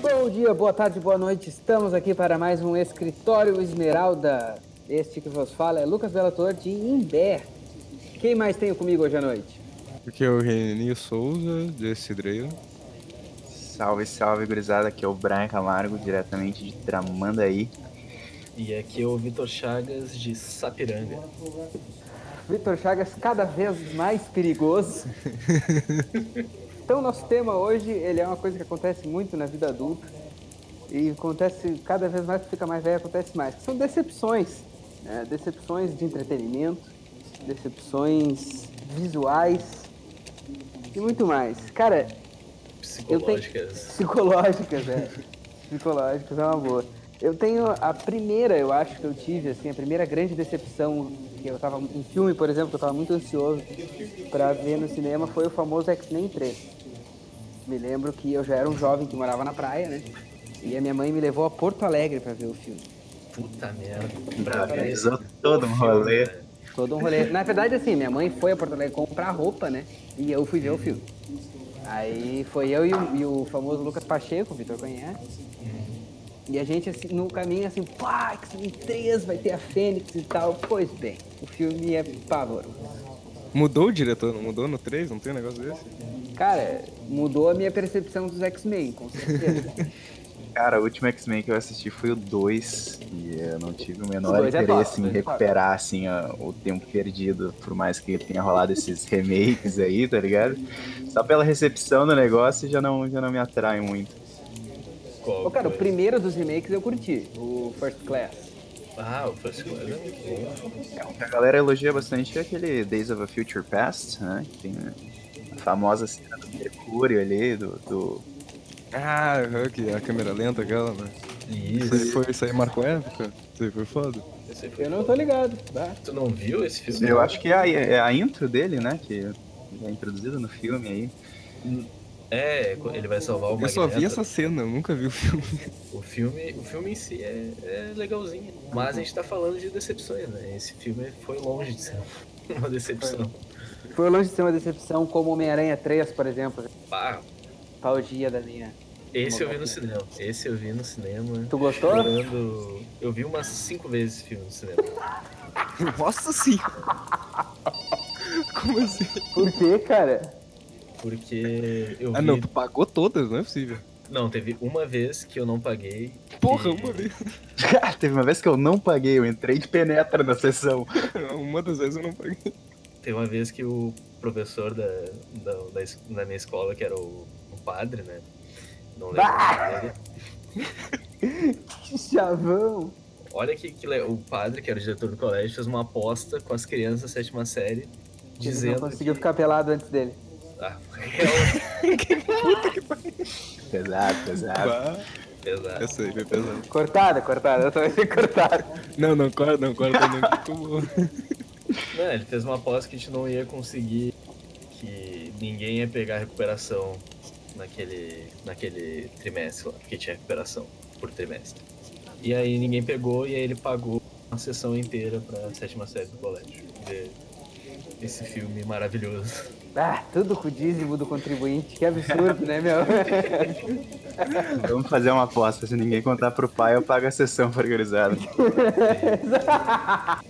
Bom dia, boa tarde, boa noite. Estamos aqui para mais um Escritório Esmeralda. Este que vos fala é Lucas Velator de Imbé. Quem mais tem comigo hoje à noite? Aqui é o Reninho Souza, de Cidreiro. Salve, salve, gurizada. Aqui é o Brian Camargo, diretamente de Tramandaí. E aqui é o Vitor Chagas, de Sapiranga. Vitor Chagas, cada vez mais perigoso. então, nosso tema hoje, ele é uma coisa que acontece muito na vida adulta. E acontece cada vez mais que fica mais velho, acontece mais. São decepções. Né? Decepções de entretenimento, decepções visuais e muito mais. Cara, eu tenho... Psicológicas. Psicológicas, é. Psicológicas é uma boa. Eu tenho a primeira, eu acho que eu tive, assim, a primeira grande decepção que eu tava. Um filme, por exemplo, que eu tava muito ansioso pra ver no cinema foi o famoso X-Men 3. Me lembro que eu já era um jovem que morava na praia, né? E a minha mãe me levou a Porto Alegre pra ver o filme. Puta merda. Organizou todo um rolê. Todo um rolê. Na verdade, assim, minha mãe foi a Porto Alegre comprar roupa, né? E eu fui ver o filme. Aí foi eu e o, e o famoso Lucas Pacheco, o Vitor conhece. E a gente, assim, no caminho, assim, pá, X-Men 3, vai ter a Fênix e tal. Pois bem, o filme é pavoroso. Mudou o diretor, não mudou no 3? Não tem um negócio desse? Cara, mudou a minha percepção dos X-Men, com certeza. Cara, o último X-Men que eu assisti foi o 2 e eu não tive o O menor dois é interesse top, em o é top. recuperar, assim, ó, o tempo perdido, por mais que tenha rolado esses remakes aí, tá ligado? Só pela recepção do negócio já não, já não me atrai muito. Qual cara, o primeiro dos remakes eu curti, o First Class. Ah, o First Class é muito bom. É, o que a galera elogia bastante é aquele Days of a Future Past, né? Que tem a famosa cena do Mercúrio ali, do, do Ah, que a câmera lenta aquela, né? Isso aí, Isso. foi, isso aí marcou época. Isso aí foi foda. Aí foi Eu não tô ligado, tá? Tu não viu esse filme? Eu acho que é a, é a intro dele, né? Que é introduzida no filme aí. É, ele vai salvar o Eu só vi Magneto. essa cena, eu nunca vi o filme. O filme, o filme em si é, é legalzinho. Mas a gente tá falando de decepções, né? Esse filme foi longe de ser uma decepção. Foi longe de ser uma decepção como Homem-Aranha 3, por exemplo. Pá, Paugia da minha. esse eu vi no cinema. Esse eu vi no cinema. Tu gostou? Chorando. Eu vi umas cinco vezes esse filme no cinema. Nossa senhora! Como assim? Por quê, cara? Porque eu vi. Ah não, tu pagou todas, não é possível. Não, teve uma vez que eu não paguei. Porra, e- uma vez. Teve uma vez que eu não paguei, eu entrei de penetra na sessão. Uma das vezes eu não paguei. Teve uma vez que o professor da, da, da, da minha escola, que era o, o padre, né? Não lembro. Que chavão. Olha que, que o padre, que era o diretor do colégio, fez uma aposta com as crianças da sétima série, Ele não dizendo conseguiu que... ficar pelado antes dele. Ah, real, Pesado, pesado. Bah, pesado. essa aí foi pesada. Cortada, cortada. Eu também fui cortada. Não, não, corta, não, corta não, que bom. Não, ele fez uma aposta que a gente não ia conseguir, que ninguém ia pegar recuperação naquele, naquele trimestre lá, porque tinha recuperação por trimestre. E aí ninguém pegou e aí ele pagou uma sessão inteira pra sétima série do colégio. Ver esse filme maravilhoso. Ah, tudo com o dízimo do contribuinte. Que absurdo, né, meu? Vamos fazer uma aposta. Se ninguém contar pro pai, eu pago a sessão pra gurizada.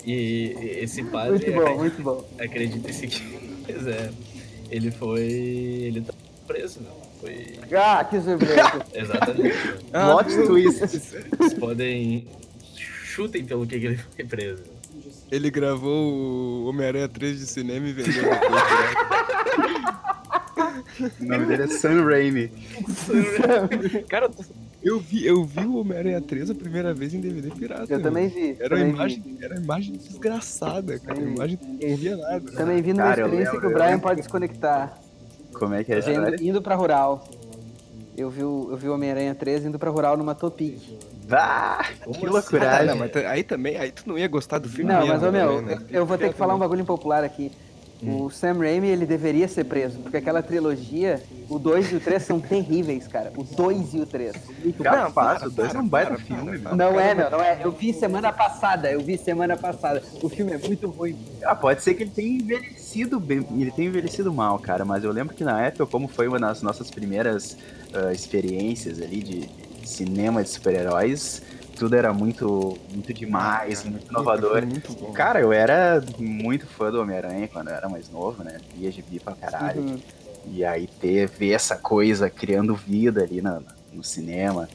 E e esse padre, Muito bom, muito bom. acredita se quiser, ele foi. ele tá preso, né? Foi. Ah, que surpresa. Exatamente. né? Ah, Plot twist. Vocês podem. chutem pelo que ele foi preso. Ele gravou o Homem-Aranha 3 de cinema e vendeu depois. O nome dele é Sam Raimi. Cara, eu vi, eu vi o Homem-Aranha 3 a primeira vez em DVD pirata. Eu meu. também vi. Era uma imagem, era uma imagem desgraçada, cara. Vi. Imagem que não via nada. Também vi numa Cara, eu experiência lembro, que o eu Brian lembro. pode desconectar. Como é que é história? indo pra Rural. Eu vi o, eu vi o Homem-Aranha 3 indo pra Rural numa Topic. Ah, que assim? Ah, loucuragem. não, mas aí também, aí tu não ia gostar do filme Não, mesmo, mas, ô, meu, né? eu vou ter que falar um bagulho impopular aqui. O Sam Raimi, ele deveria ser preso, porque aquela trilogia, o 2 e o 3 são terríveis, cara. O 2 e o 3. Capaz, o 2 é um baita filme, mano. Não é, meu, não é. Eu vi semana passada, eu vi semana passada. O filme é muito ruim. Ah, pode ser que ele tenha envelhecido bem, ele tenha envelhecido mal, cara, mas eu lembro que na época, como foi uma das nossas primeiras ah, experiências ali de cinema de super-heróis, tudo era muito, muito demais, muito inovador. Muito bom. Cara, eu era muito fã do Homem-Aranha quando eu era mais novo, né? Via gibi pra caralho. Uhum. E aí ter, ver essa coisa criando vida ali na- no cinema,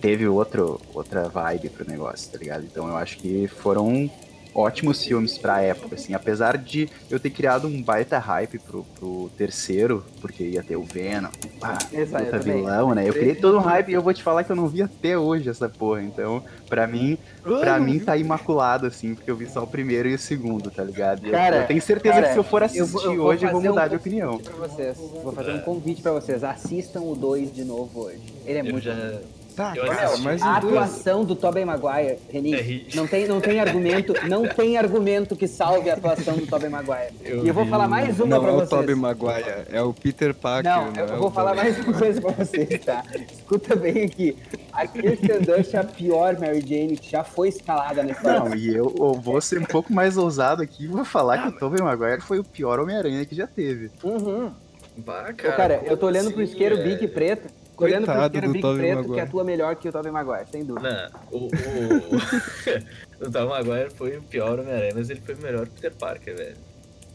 teve outro, outra vibe pro negócio, tá ligado? Então eu acho que foram ótimos filmes pra época, assim. Apesar de eu ter criado um baita hype pro, pro terceiro, porque ia ter o Venom, pá, Exato, puta vilão, né? Eu criei todo um hype e eu vou te falar que eu não vi até hoje essa porra. Então, pra mim, pra mim tá imaculado, assim, porque eu vi só o primeiro e o segundo, tá ligado? E eu- Cara, eu tenho certeza cara, que se eu for assistir eu vou- eu vou hoje, eu vou fazer um mudar de opinião. Pra vocês. Vou fazer um convite pra vocês. Assistam o 2 de novo hoje. Ele é Eu muito já. Tá, Eu cara, assisti. mas A o atuação do Tobey Maguire, Reni, É não tem, não tem argumento, não tem argumento que salve a atuação do Tobey Maguire. Eu e eu vou vi- falar mais uma Não pra é o vocês. Tobey Maguire, é o Peter Parker. Não, é eu o vou falar Tobey- mais uma coisa pra vocês, tá? Escuta bem aqui. A Kirsten Dunst é a pior Mary Jane que já foi escalada nesse Não, e eu, eu vou ser um pouco mais ousado aqui e vou falar que o Tobey Maguire foi o pior Homem-Aranha que já teve. Uhum. Bah, Ô, cara, cara, como eu tô olhando pro assim, isqueiro velho? Big preto. Tô olhando pro Coitado Big Tobey preto Maguire. que atua melhor que o Tobey Maguire, sem dúvida. Não, o, o, o Tom Maguire foi o pior Homem-Aranha, mas ele foi o melhor Peter Parker, velho.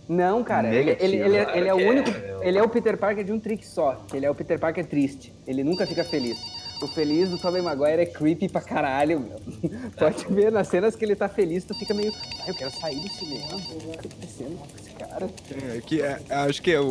Não, cara, ele, Negativo, ele, ele, é- ele é o é, único. meu. Ele é o Peter Parker de um trick só. Ele é o Peter Parker triste. Ele nunca fica feliz. O feliz do Tobey Maguire é creepy pra caralho, meu. Pode ver, nas cenas que ele tá feliz, tu fica meio. Ah, eu quero sair do cinema. O que tá acontecendo com esse cara? É, que é- acho que é o,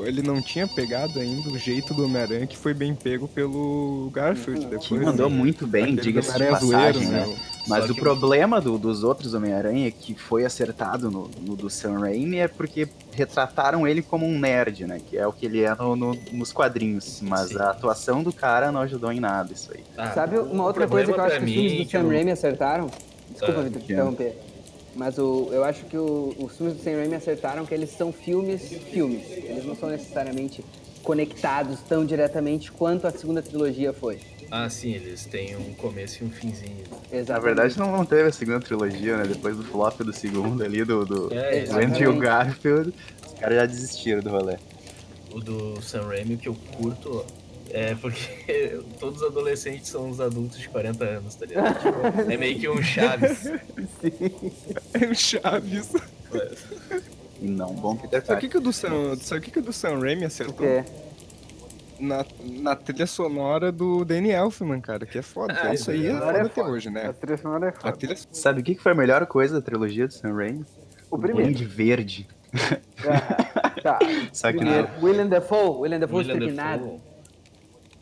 o- ele não tinha pegado ainda o jeito do Homem-Aranha que foi bem pego pelo Garfield depois. Que mandou né? muito bem, diga-se de Homem-Aranha passagem, zoeiro, né? né? Mas Só o que- problema do- dos outros Homem-Aranha que foi acertado no, no do Sam Raimi é porque retrataram ele como um nerd, né? Que é o que ele é no- no- nos quadrinhos. Mas Sim. a atuação do cara não ajudou em nada isso aí. Ah, Sabe uma outra coisa que eu acho que os filmes do Sam eu- Raimi acertaram? Desculpa, Ah, Vitor, te que- interromper. Mas o, eu acho que o- os filmes do Sam Raimi acertaram que eles são filmes, filmes. Eles não são necessariamente conectados tão diretamente quanto a segunda trilogia foi. Ah, sim, eles têm um começo e um finzinho. Exatamente. Na verdade, não, não teve a segunda trilogia, né? Depois do flop do segundo ali, do, do, É, do Andrew. Garfield, os caras já desistiram do rolê. O do Sam Raimi que eu curto é porque todos os adolescentes são uns adultos de 40 anos, tá ligado? Tipo, é meio que um Chaves. É o Chaves. E não um bom Peter Sabe o Parker. que, que o do Sam, sabe o que, que o do Sam Raimi acertou? Porque Na, na trilha sonora do Danny Elfman, cara, que é foda. Ah, isso aí é foda é até foda. hoje, a né? trilha sonora é A foda. trilha Sabe o que que foi a melhor coisa da trilogia do Sam Raimi? O primeiro. Duende Verde. Ah, tá. Só que Primeiro. não. William Dafoe. William Dafoe William exterminado. Dafoe.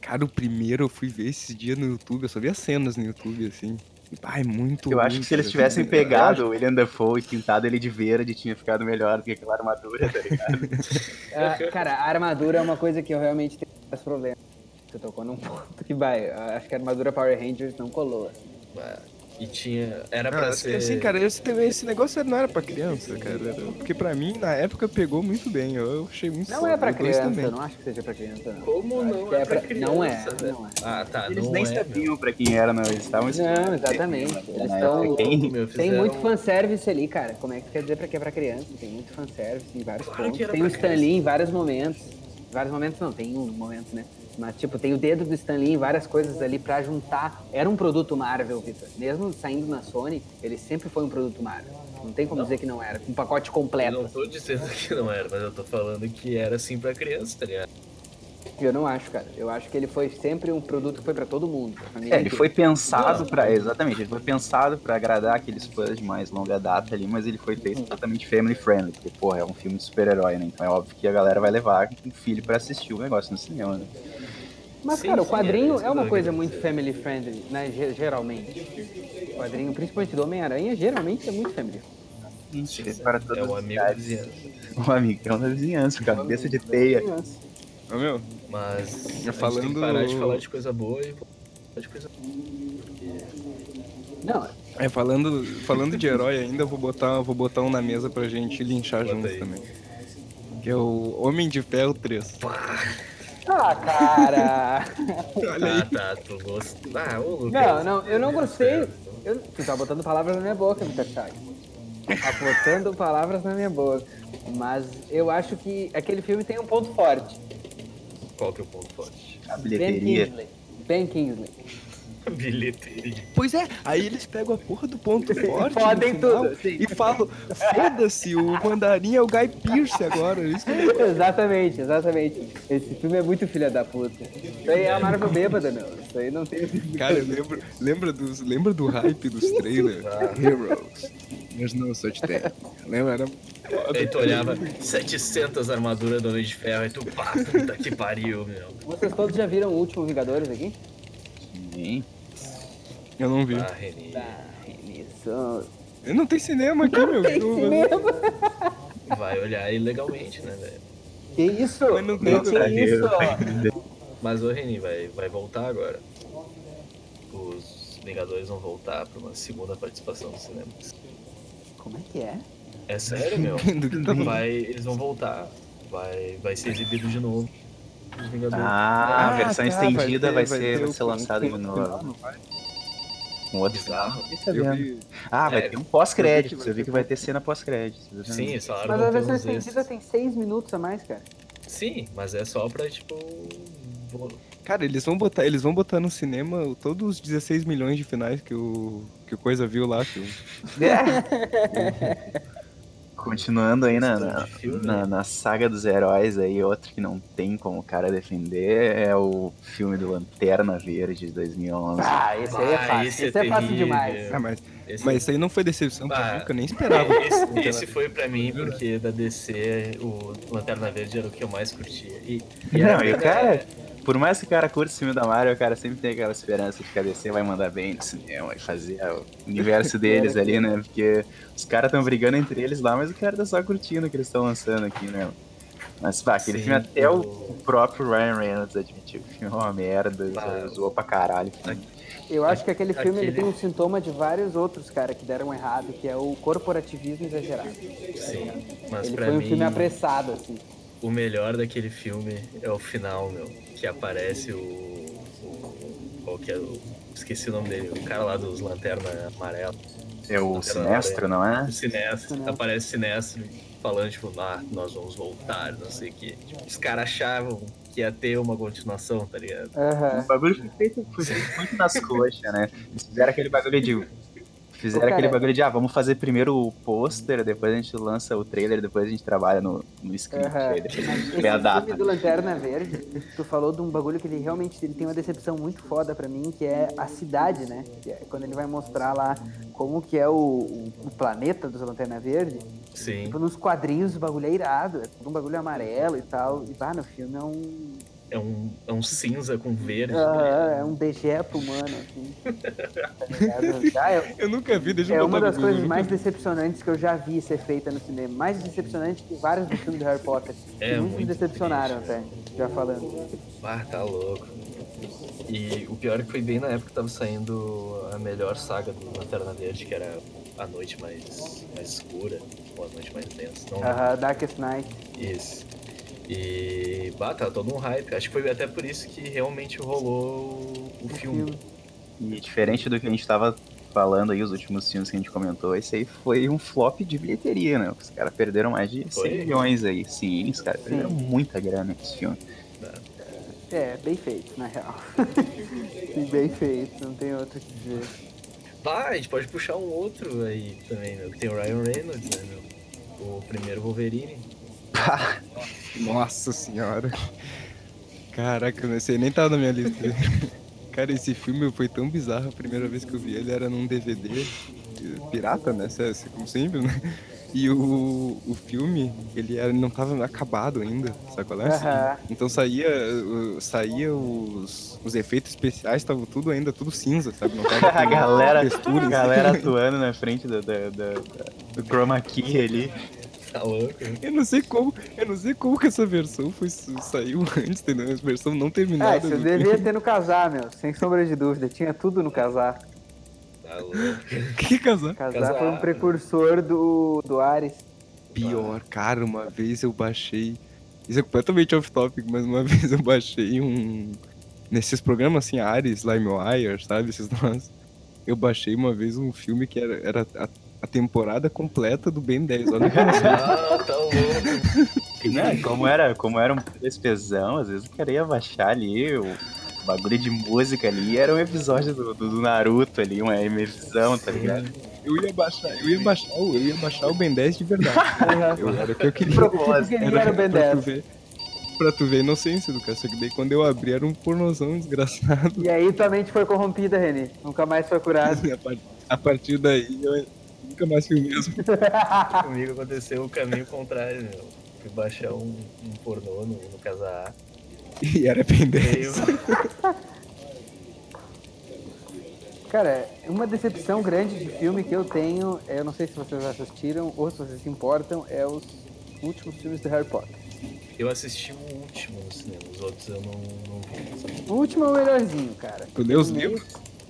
Cara, o primeiro eu fui ver esses dias no YouTube, eu só vi as cenas no YouTube, assim. Ai, muito Eu acho que se eles tivessem pegado o William Dafoe e pintado ele de verde, tinha ficado melhor do que aquela armadura, tá ligado? Ah, cara, a armadura é uma coisa que eu realmente tenho mais problemas. Você tocou num ponto que vai. Acho que a armadura Power Rangers não colou. assim. Ah, E tinha. Era pra assim, ser. assim, cara, esse, esse negócio não era pra criança, cara. era- Porque pra mim, na época, pegou muito bem. Eu achei muito Não é pra criança, também. eu não acho que seja pra criança. Não. Como não é, é pra pra- criança, não é, não é. Ah, tá. Eles não nem é, meu. sabiam pra quem era, não. Eles estavam Não, exatamente. Eles estão- Tem fizeram- muito fanservice ali, cara. Como é que quer dizer pra que é pra criança? Tem muito fanservice em vários Claro pontos. Tem o Stan. Lee em vários momentos. Vários momentos não, tem um momento, né? Mas, tipo, tem o dedo do Stan Lee em várias coisas ali pra juntar. Era um produto Marvel, Vitor. Mesmo saindo na Sony, ele sempre foi um produto Marvel. Não tem como dizer que não era. Um pacote Eu completo. não tô dizendo que não era, mas eu tô falando que era assim pra criança, tá ligado? Eu não acho, cara. Eu acho que ele foi sempre um produto que foi pra todo mundo. É, ele foi pensado pra. Exatamente, ele foi pensado pra agradar aqueles fãs de mais longa data ali, mas ele foi feito totalmente family friendly, porque, porra, é um filme de super-herói, né? Então é óbvio que a galera vai levar um filho pra assistir o negócio no cinema, né? Mas, Sim, cara, o sim, quadrinho é isso é uma coisa muito family friendly, né? ge- Geralmente. O quadrinho, principalmente do Homem-Aranha, geralmente é muito family. Gente, para todas É o amigo da vizinhança. O amigão da vizinhança, cabeça de teia. Ô, meu, Mas. a gente tem falando- que parar de falar de coisa boa e falar de coisa Não, é, falando, falando de herói ainda, eu vou botar, vou botar um na mesa pra gente linchar Bota juntos aí. também. Que é o Homem de Ferro 3. Ah, cara! Olha aí. Ah, tá, tu gostou. Ah, ô Lucas. Não, não, eu não gostei. Eu, tu tá botando palavras na minha boca, Chagas. Tá botando palavras na minha boca. Mas eu acho que aquele filme tem um ponto forte. Qual que é o ponto forte? A Ben bilheteria. Kingsley. Ben Kingsley. Bilheteria. Pois é, aí eles pegam a porra do ponto forte. Fodem final tudo, sim. E falam: foda-se, o mandarim é o Guy Pearce agora. Isso que eu- exatamente, exatamente. Esse filme é muito filha da puta. Isso aí é a Marvel bêbada, meu. Isso aí não tem. Cara, eu lembro, lembra, dos, lembra do hype dos trailers? Heroes. There's no such thing. Lembra? Era Aí tu olhava 700 armaduras do Homem de Ferro e tu, pá, puta que pariu, meu. Vocês todos já viram o último Vingadores aqui? Sim. Eu não vi. Ah, Reni. Ah, isso. Eu não tenho cinema aqui, meu. Tem cinema. Vai olhar ilegalmente, né, velho? Que isso? Mas não tem que é isso? Mas o Reni vai, vai voltar agora. Os Vingadores vão voltar pra uma segunda participação no cinema. Como é que é? É sério, meu? Vai, eles vão voltar. Vai, vai ser exibido de novo. Os Vingadores. Ah, a versão tá, estendida vai, ter- ser, vai ser lançada de novo. não vai? Com outro Bizarro. Eu vi. Ah, vai É, ter um pós-crédito. eu vi que vai vai ter cena pós-crédito. Sim, eles falaram Mas a versão estendida tem seis minutos a mais, cara. Sim, mas é só pra, tipo. Cara, eles vão botar, eles vão botar no cinema todos os 16 milhões de finais que o que o coisa viu lá, que o Continuando aí na, na, na- né? na saga dos heróis aí, outro que não tem como o cara defender é o filme do Lanterna Verde de 2011. Ah, esse aí é Ah, fácil. esse Esse, é é fácil demais. Ah, mas, Esse, mas isso aí não foi decepção pra Ah, mim, que eu nem esperava. esse, esse foi pra mim, porque da DC, o Lanterna Verde era o que eu mais curtia. E, e Não, e o cara, por mais que o cara curta o filme da Marvel, o cara sempre tem aquela esperança de que a DC vai mandar bem no cinema e fazer o universo deles ali, né? Porque os caras estão brigando entre eles lá, mas o cara tá só curtindo o que eles estão lançando aqui, né? Mas, pá, aquele Sim, filme até o, o- próprio Ryan Reynolds admitiu que o filme é uma merda, Ah, zoou pra caralho. Eu acho que aquele filme ele Aquele- tem um sintoma de vários outros, cara, que deram errado, que é o corporativismo exagerado. Sim, mas Ele pra foi um mim, filme apressado, assim. o melhor daquele filme é o final, meu. Que aparece o. o qual que é o. Esqueci o nome dele, o cara lá dos Lanterna Amarela. É o Sinestro, não é? O Sinestro, Sinestro. aparece Sinestro falando, tipo, ah, nós vamos voltar, não sei o quê. Tipo, os caras achavam que ia ter uma continuação, tá ligado? O bagulho foi feito, foi feito muito nas coxas, né? Eles fizeram aquele bagulho de. Fizeram aquele bagulho de, ah, vamos fazer primeiro o pôster, depois a gente lança o trailer, depois a gente trabalha no, no script, Aham. aí depois a gente vê a data. filme do Lanterna Verde, tu falou de um bagulho que ele realmente ele tem uma decepção muito foda pra mim, que é a cidade, né? Que é quando ele vai mostrar lá como que é o, o, o planeta dos Lanterna Verde. Sim. Tipo, nos quadrinhos o bagulho é irado, é tudo um bagulho amarelo e tal. E bah, no filme é um. É um, é um cinza com verde. Aham, é um dejeto humano, assim. Tá ligado? Ah, é, Eu nunca vi, deixa eu é uma das coisas mais decepcionantes que eu já vi ser feita no cinema. Mais decepcionante que vários dos filmes do Harry Potter. É que muitos me muito decepcionaram triste. até, já falando. Ah, tá louco. E o pior é que foi bem na época que tava saindo a melhor saga do Lanterna Verde, que era a noite mais, mais escura, ou a noite mais densa. Não lembro. Aham, Darkest Night. Isso. E, bah, tá todo um hype. Acho que foi até por isso que realmente rolou o O filme. E diferente do que a gente tava falando aí, os últimos filmes que a gente comentou, esse aí foi um flop de bilheteria, né? Os caras perderam mais de 100 Foi? milhões aí. Sim, os caras perderam muita grana com esse filme. É, bem feito, na real. Sim, bem feito, não tem outro que dizer. Bah, a gente pode puxar um outro aí também, meu. que Tem o Ryan Reynolds, né, meu? O primeiro Wolverine. Nossa senhora. Caraca, esse aí nem tava na minha lista. Cara, esse filme foi tão bizarro. A primeira vez que eu vi ele era num DVD. Pirata, né? Cê- cê- Como sempre, né? E o, o filme, ele era, não tava acabado ainda, sabe qual é? Aham. Então saía, saía os, os efeitos especiais, estavam tudo ainda, tudo cinza, sabe? Não tava A galera, textura, a galera atuando na frente do, do, do, do chroma key ali. Tá louco? Eu não sei como, eu não sei como que essa versão foi, saiu antes, entendeu? Essa versão não Ah, terminada. isso do- devia ter no casar, meu, sem sombra de dúvida. Tinha tudo no casar. Tá louco. Que casar? Casar Casar. foi um precursor do, do Ares. pior, cara, uma vez eu baixei. Isso é completamente off-topic, mas uma vez eu baixei um. Nesses programas assim, Ares, LimeWire, sabe? Esses nós. Eu baixei uma vez um filme que era, era a, temporada completa do Ben 10. Olha assim. Ah, tá louco. Né? Como era, como era um PSPzão, às vezes eu queria baixar ali o bagulho de música ali, era um episódio do, do, do Naruto ali, uma emisão, tá ligado? Eu ia baixar, eu ia baixar, o- eu ia baixar o Ben 10 de verdade. Eu, era o que eu queria. Porque ele era o Ben pra tu 10. ver. Pra tu ver a inocência do cara. Só que daí quando eu abri era um pornozão desgraçado. E aí tua mente foi corrompida, Reni. Nunca mais foi curado. A, par- a partir daí eu nunca mais fui o mesmo. Comigo aconteceu o caminho contrário, meu. Fui baixar um, um pornô no, no Casa A. E era Ben 10. Veio, Cara, uma decepção grande de filme que eu tenho, eu não sei se vocês assistiram ou se vocês se importam, é os últimos filmes do Harry Potter. eu assisti o último no cinema, os outros eu não, não vi. O último é o melhorzinho, cara. Tu leu Os livros?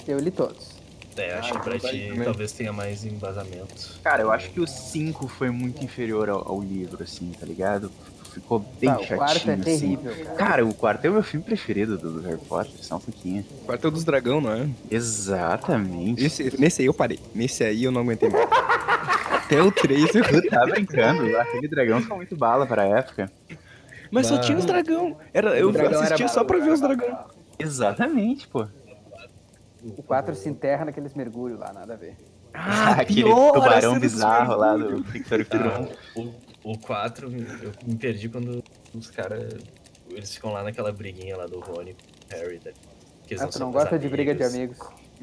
Eu li todos. É, acho Ah, que pra ti também. talvez tenha mais embasamento. Cara, eu acho que o 5 foi muito inferior ao, ao livro, assim, tá ligado? Ficou bem Tá, o chatinho, quarto é assim. terrível, cara. Cara, o quarto é o meu filme preferido do, do Harry Potter, só um pouquinho. Quartel dos Dragão, não é? Exatamente. Esse, nesse aí eu parei. Nesse aí eu não aguentei mais. Até o 3 eu... Tu tá brincando, aquele dragão ficou muito bala pra época. Mas só tinha os dragão. Era, eu O dragão era assistia só pra ver os dragão. Exatamente, pô. O 4 se enterra naqueles mergulhos lá, nada a ver. Ah, aquele tubarão bizarro lá do. Victor Ah, Krum. o, o 4, eu me perdi quando os caras. Eles ficam lá naquela briguinha lá do Rony com o Harry. Né? Que eles Ah, tu são não gosta de briga de amigos.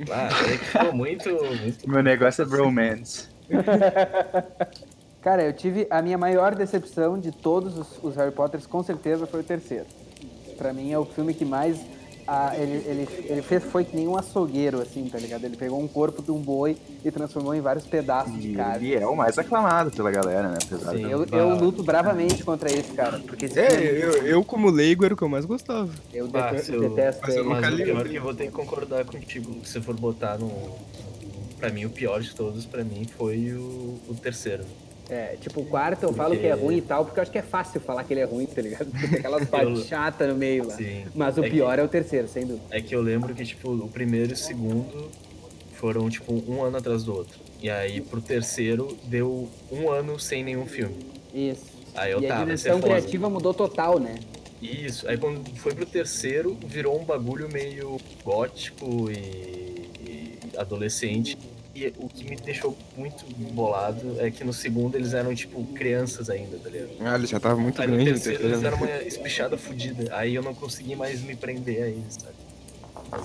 Ah, é que ficou muito. muito Meu negócio é bromance. Cara, eu tive a minha maior decepção de todos os, os Harry Potters, com certeza, foi o terceiro. Pra mim é o filme que mais. Ah, ele, ele, ele fez foi que nem um açougueiro, assim, tá ligado? Ele pegou um corpo de um boi e transformou em vários pedaços de E carne. ele é o mais aclamado pela galera, né? Apesar Sim. de... Eu, eu luto bravamente contra esse cara, porque esse É, filme, eu, eu como leigo era o que eu mais gostava. eu Ah, detesto, eu- detesto mas eu nunca Mas li pior que eu vou ter que concordar contigo. Se for botar no. Pra mim, o pior de todos, pra mim, foi o, o terceiro. É, tipo, o quarto eu falo Porque- que é ruim e tal, porque eu acho que é fácil falar que ele é ruim, tá ligado? Porque tem aquelas partes chatas no meio lá. Sim. Mas o É que- pior é o terceiro, sem dúvida. É que eu lembro que, tipo, o primeiro e o segundo foram, tipo, um ano atrás do outro. E aí, pro terceiro, deu um ano sem nenhum filme. Isso. Aí eu e a tava, vai ser direção foda. criativa mudou total, né? Isso. Aí quando foi pro terceiro, virou um bagulho meio gótico e, e adolescente. E o que me deixou muito bolado é que no segundo eles eram, tipo, crianças ainda, tá ligado? Ah, ele já tava muito Aí no grande no terceiro eles eram uma espichada fodida. Aí eu não consegui mais me prender a eles, sabe?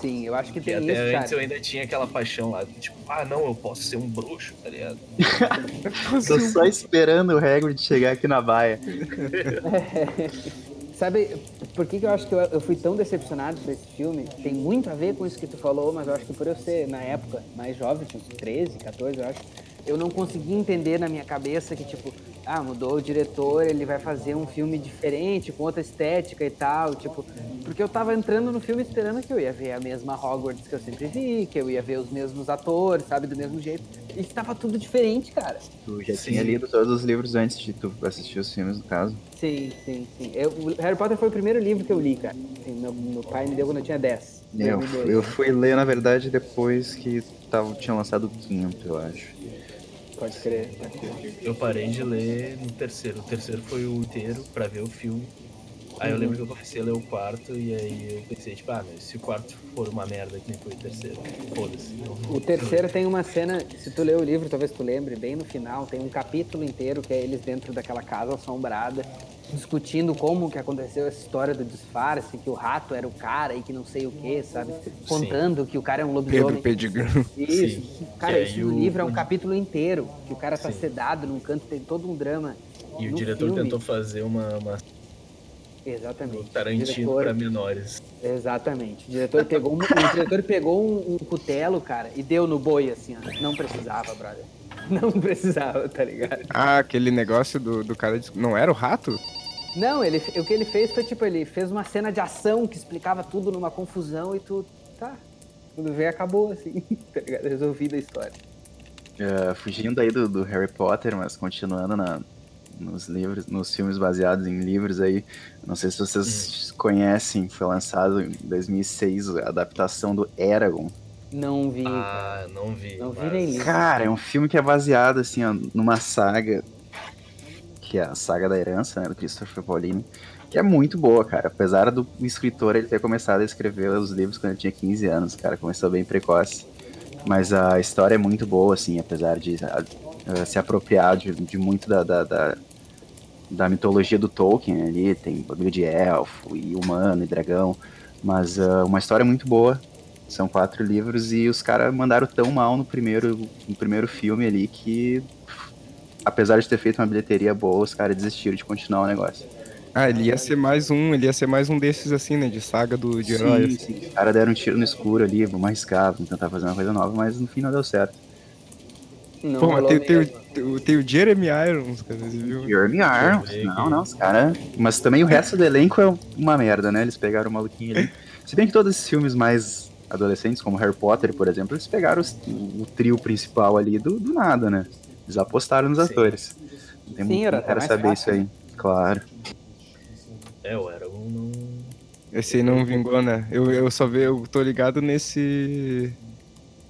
Sim, eu acho que tem até isso, antes eu cara. ainda tinha aquela paixão lá, tipo, ah não, eu posso ser um bruxo, tá ligado? Tô só esperando o Hagrid chegar aqui na baia. Sabe por que, que eu acho que eu, eu fui tão decepcionado por esse filme? Tem muito a ver com isso que tu falou, mas eu acho que por eu ser, na época, mais jovem, uns 13, 14, eu acho, eu não consegui entender na minha cabeça que, tipo, ah, mudou o diretor, ele vai fazer um filme diferente, com outra estética e tal, tipo, porque eu tava entrando no filme esperando que eu ia ver a mesma Hogwarts que eu sempre vi, que eu ia ver os mesmos atores, sabe, do mesmo jeito. E estava tudo diferente, cara. Tu já Sim. tinha lido todos os livros antes de tu assistir os filmes, no caso. Sim, sim, sim. Eu, o Harry Potter foi o primeiro livro que eu li, cara. Assim, meu, meu pai me deu quando eu tinha 10. Eu, 2002. eu fui ler, na verdade, depois que tava, tinha lançado o quinto, eu acho. Pode crer, pode crer. Eu parei de ler no terceiro. O terceiro foi o inteiro pra ver o filme. Aí eu lembro que eu comecei a ler o quarto e aí eu pensei, tipo, ah, mas se o quarto for uma merda que nem foi o terceiro, foda-se. O terceiro tem uma cena, se tu ler o livro, talvez tu lembre, bem no final, tem um capítulo inteiro que é eles dentro daquela casa assombrada, discutindo como que aconteceu essa história do disfarce, que o rato era o cara e que não sei o que, sabe? Contando que o cara é um Pedro lobisomem. Pedigrão. Isso. Sim. Cara, E isso o- livro é um o- capítulo inteiro, que o cara tá Sim. sedado num canto, tem todo um drama. E o No diretor filme- tentou fazer uma, uma Exatamente. do Tarantino Diretor- pra menores. Exatamente. O diretor pegou um, o diretor pegou um, um cutelo, cara, e deu no boi, assim, ó. Não precisava, brother. Não precisava, tá ligado? Ah, aquele negócio do, do cara. de- Não era o rato? Não, ele, o que ele fez foi, tipo, ele fez uma cena de ação que explicava tudo numa confusão e tu, tá. Quando vê, acabou, assim, tá ligado? Resolvida a história. Uh, fugindo aí do, do Harry Potter, mas continuando na, nos livros, nos filmes baseados em livros aí. Não sei se vocês conhecem, foi lançado em 2006 a adaptação do Eragon. Não vi. cara. Ah, não vi. Não vi mas- nem li. Cara, é um filme que é baseado assim, ó, numa saga que é a saga da herança, né, do Christopher Paulini, que é muito boa, cara. Apesar do escritor ele ter começado a escrever os livros quando ele tinha 15 anos, cara, começou bem precoce. Mas a história é muito boa, assim, apesar de ah, ah, se apropriar de, de muito da, da, da, da mitologia do Tolkien ali, tem bagulho de elfo e humano e dragão, mas ah, uma história muito boa. São quatro livros e os caras mandaram tão mal no primeiro, no primeiro filme ali que, apesar de ter feito uma bilheteria boa, os caras desistiram de continuar o negócio. Ah, ele ia ser mais um, ele ia ser mais um desses assim, né? De saga do, de. Sim, sim. Os caras deram um tiro no escuro ali, vamos arriscar, vamos tentar fazer uma coisa nova, mas no fim não deu certo. Não Pô, mas tem, tem, tem, o- tem o Jeremy Irons, cara, você viu? Jeremy Irons, não, não, os caras. Mas também o resto do elenco é uma merda, né? Eles pegaram o maluquinho ali. Se bem que todos esses filmes mais adolescentes, como Harry Potter, por exemplo, eles pegaram os- o, trio principal ali do, do nada, né? Eles apostaram nos Sim. atores. Não tem Sim, muito era saber fácil, isso aí. Claro. É, o Eragon não. Esse aí não vingou, né? Eu, eu só vi, eu tô ligado nesse.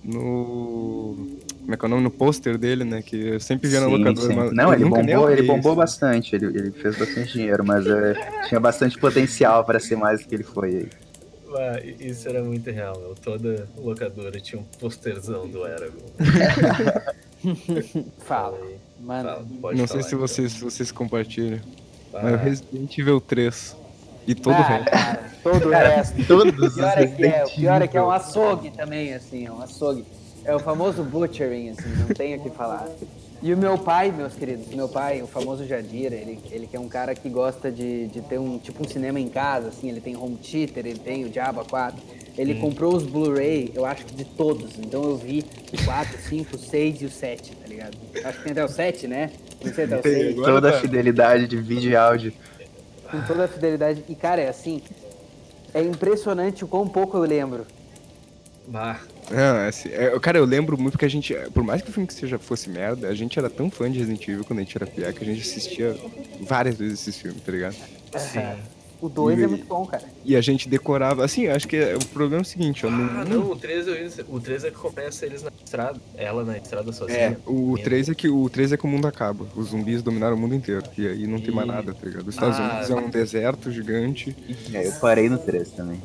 No. Como é que é o nome? No pôster dele, né? Que eu sempre via na locadora. mas Não, eu ele bombou, ele bombou isso. bastante, ele, ele fez bastante dinheiro, mas é, tinha bastante potencial para ser mais do que ele foi aí. Ah, isso era muito real, meu. Toda locadora tinha um posterzão do Eragon. Fala. aí. Mano, Fala, Não falar, sei se então. vocês, se vocês compartilham. Ah, Mas o Resident Evil 3. E todo o ah, resto. cara, todo o Cara, resto. Todos O os pior é que é, o pior é que é um açougue também, assim, é um açougue. É o famoso butchering, assim, não tem o que falar. E o meu pai, meus queridos, meu pai, o famoso Jadira, ele, ele que é um cara que gosta de, de ter um tipo um cinema em casa, assim, ele tem home theater, ele tem o Diaba 4. Ele comprou os Blu-ray, eu acho que de todos. Então eu vi o 4, 5, 6 e o 7, tá ligado? Acho que tem até o 7, né? Não sei até o Tem, 6. agora Toda a fidelidade de vídeo e áudio. Com toda a fidelidade. E, cara, é assim. É impressionante o quão pouco eu lembro. Bah, Não, é assim, é, cara, eu lembro muito porque a gente, por mais que o filme que seja fosse merda, a gente era tão fã de Resident Evil quando a gente era piá que a gente assistia várias vezes esses filmes, tá ligado? sim. O 2 E- é muito bom, cara. E a gente decorava, assim, acho que é- o problema é o seguinte, ó, no, Ah, não, o 3, eu, ia- o 3 é que começa eles na estrada, ela na estrada sozinha. É, o 3 é que o 3 é que o mundo acaba. Os zumbis dominaram o mundo inteiro. E aí não tem mais nada, tá ligado? Os Estados Ah. Unidos é um deserto gigante. É, eu parei no 3 também.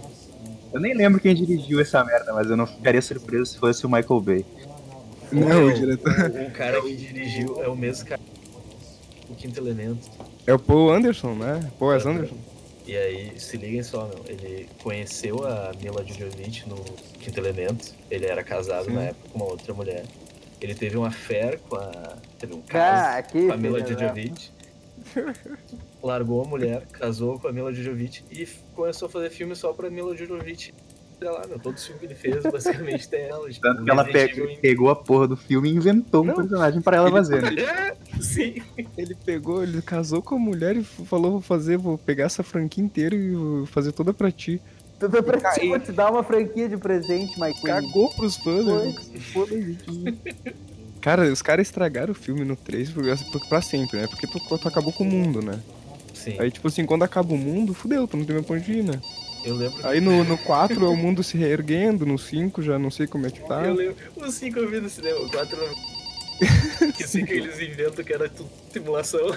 Eu nem lembro quem dirigiu essa merda, mas eu não ficaria surpreso se fosse o Michael Bay. Não, o diretor. O, cara que dirigiu é o mesmo cara. O Quinto Elemento. É o Paul Anderson, né? Paul Wes Anderson. E aí, se liguem só, meu. Ele conheceu a Mila Jovovich no Quinto Elemento. Ele era casado Sim. na época com uma outra mulher. Ele teve um affair com a. Teve um Ah, caso que com a Mila da- Jovovich. Largou a mulher, casou com a Mila Jovovich e começou a fazer filme só pra Mila Jovovich. Olha lá, meu, todo filme que ele fez basicamente tem ela. Tipo, Tanto que ela Resident pe- Evil em- pegou a porra do filme e inventou um Não. personagem pra ela fazer, né? É, sim. Ele pegou, ele casou com a mulher e falou: vou fazer, vou pegar essa franquia inteira e vou fazer toda pra ti. Tudo pra ti, vou te dar uma franquia de presente, Queen. Cagou pros fãs, né? Cara, os caras estragaram o filme no 3 por- por- pra sempre, né? Porque tu, tu acabou com o mundo, né? Sim, Aí, tipo assim, quando acaba o mundo, fudeu, tu não tem mais pra onde ir, né? eu lembro. Aí no, no 4 é o mundo se reerguendo, no 5 já não sei como é que tá. Eu lembro. O 5 eu vi no cinema, o 4 não. Que 5 eles inventam que era tudo simulação.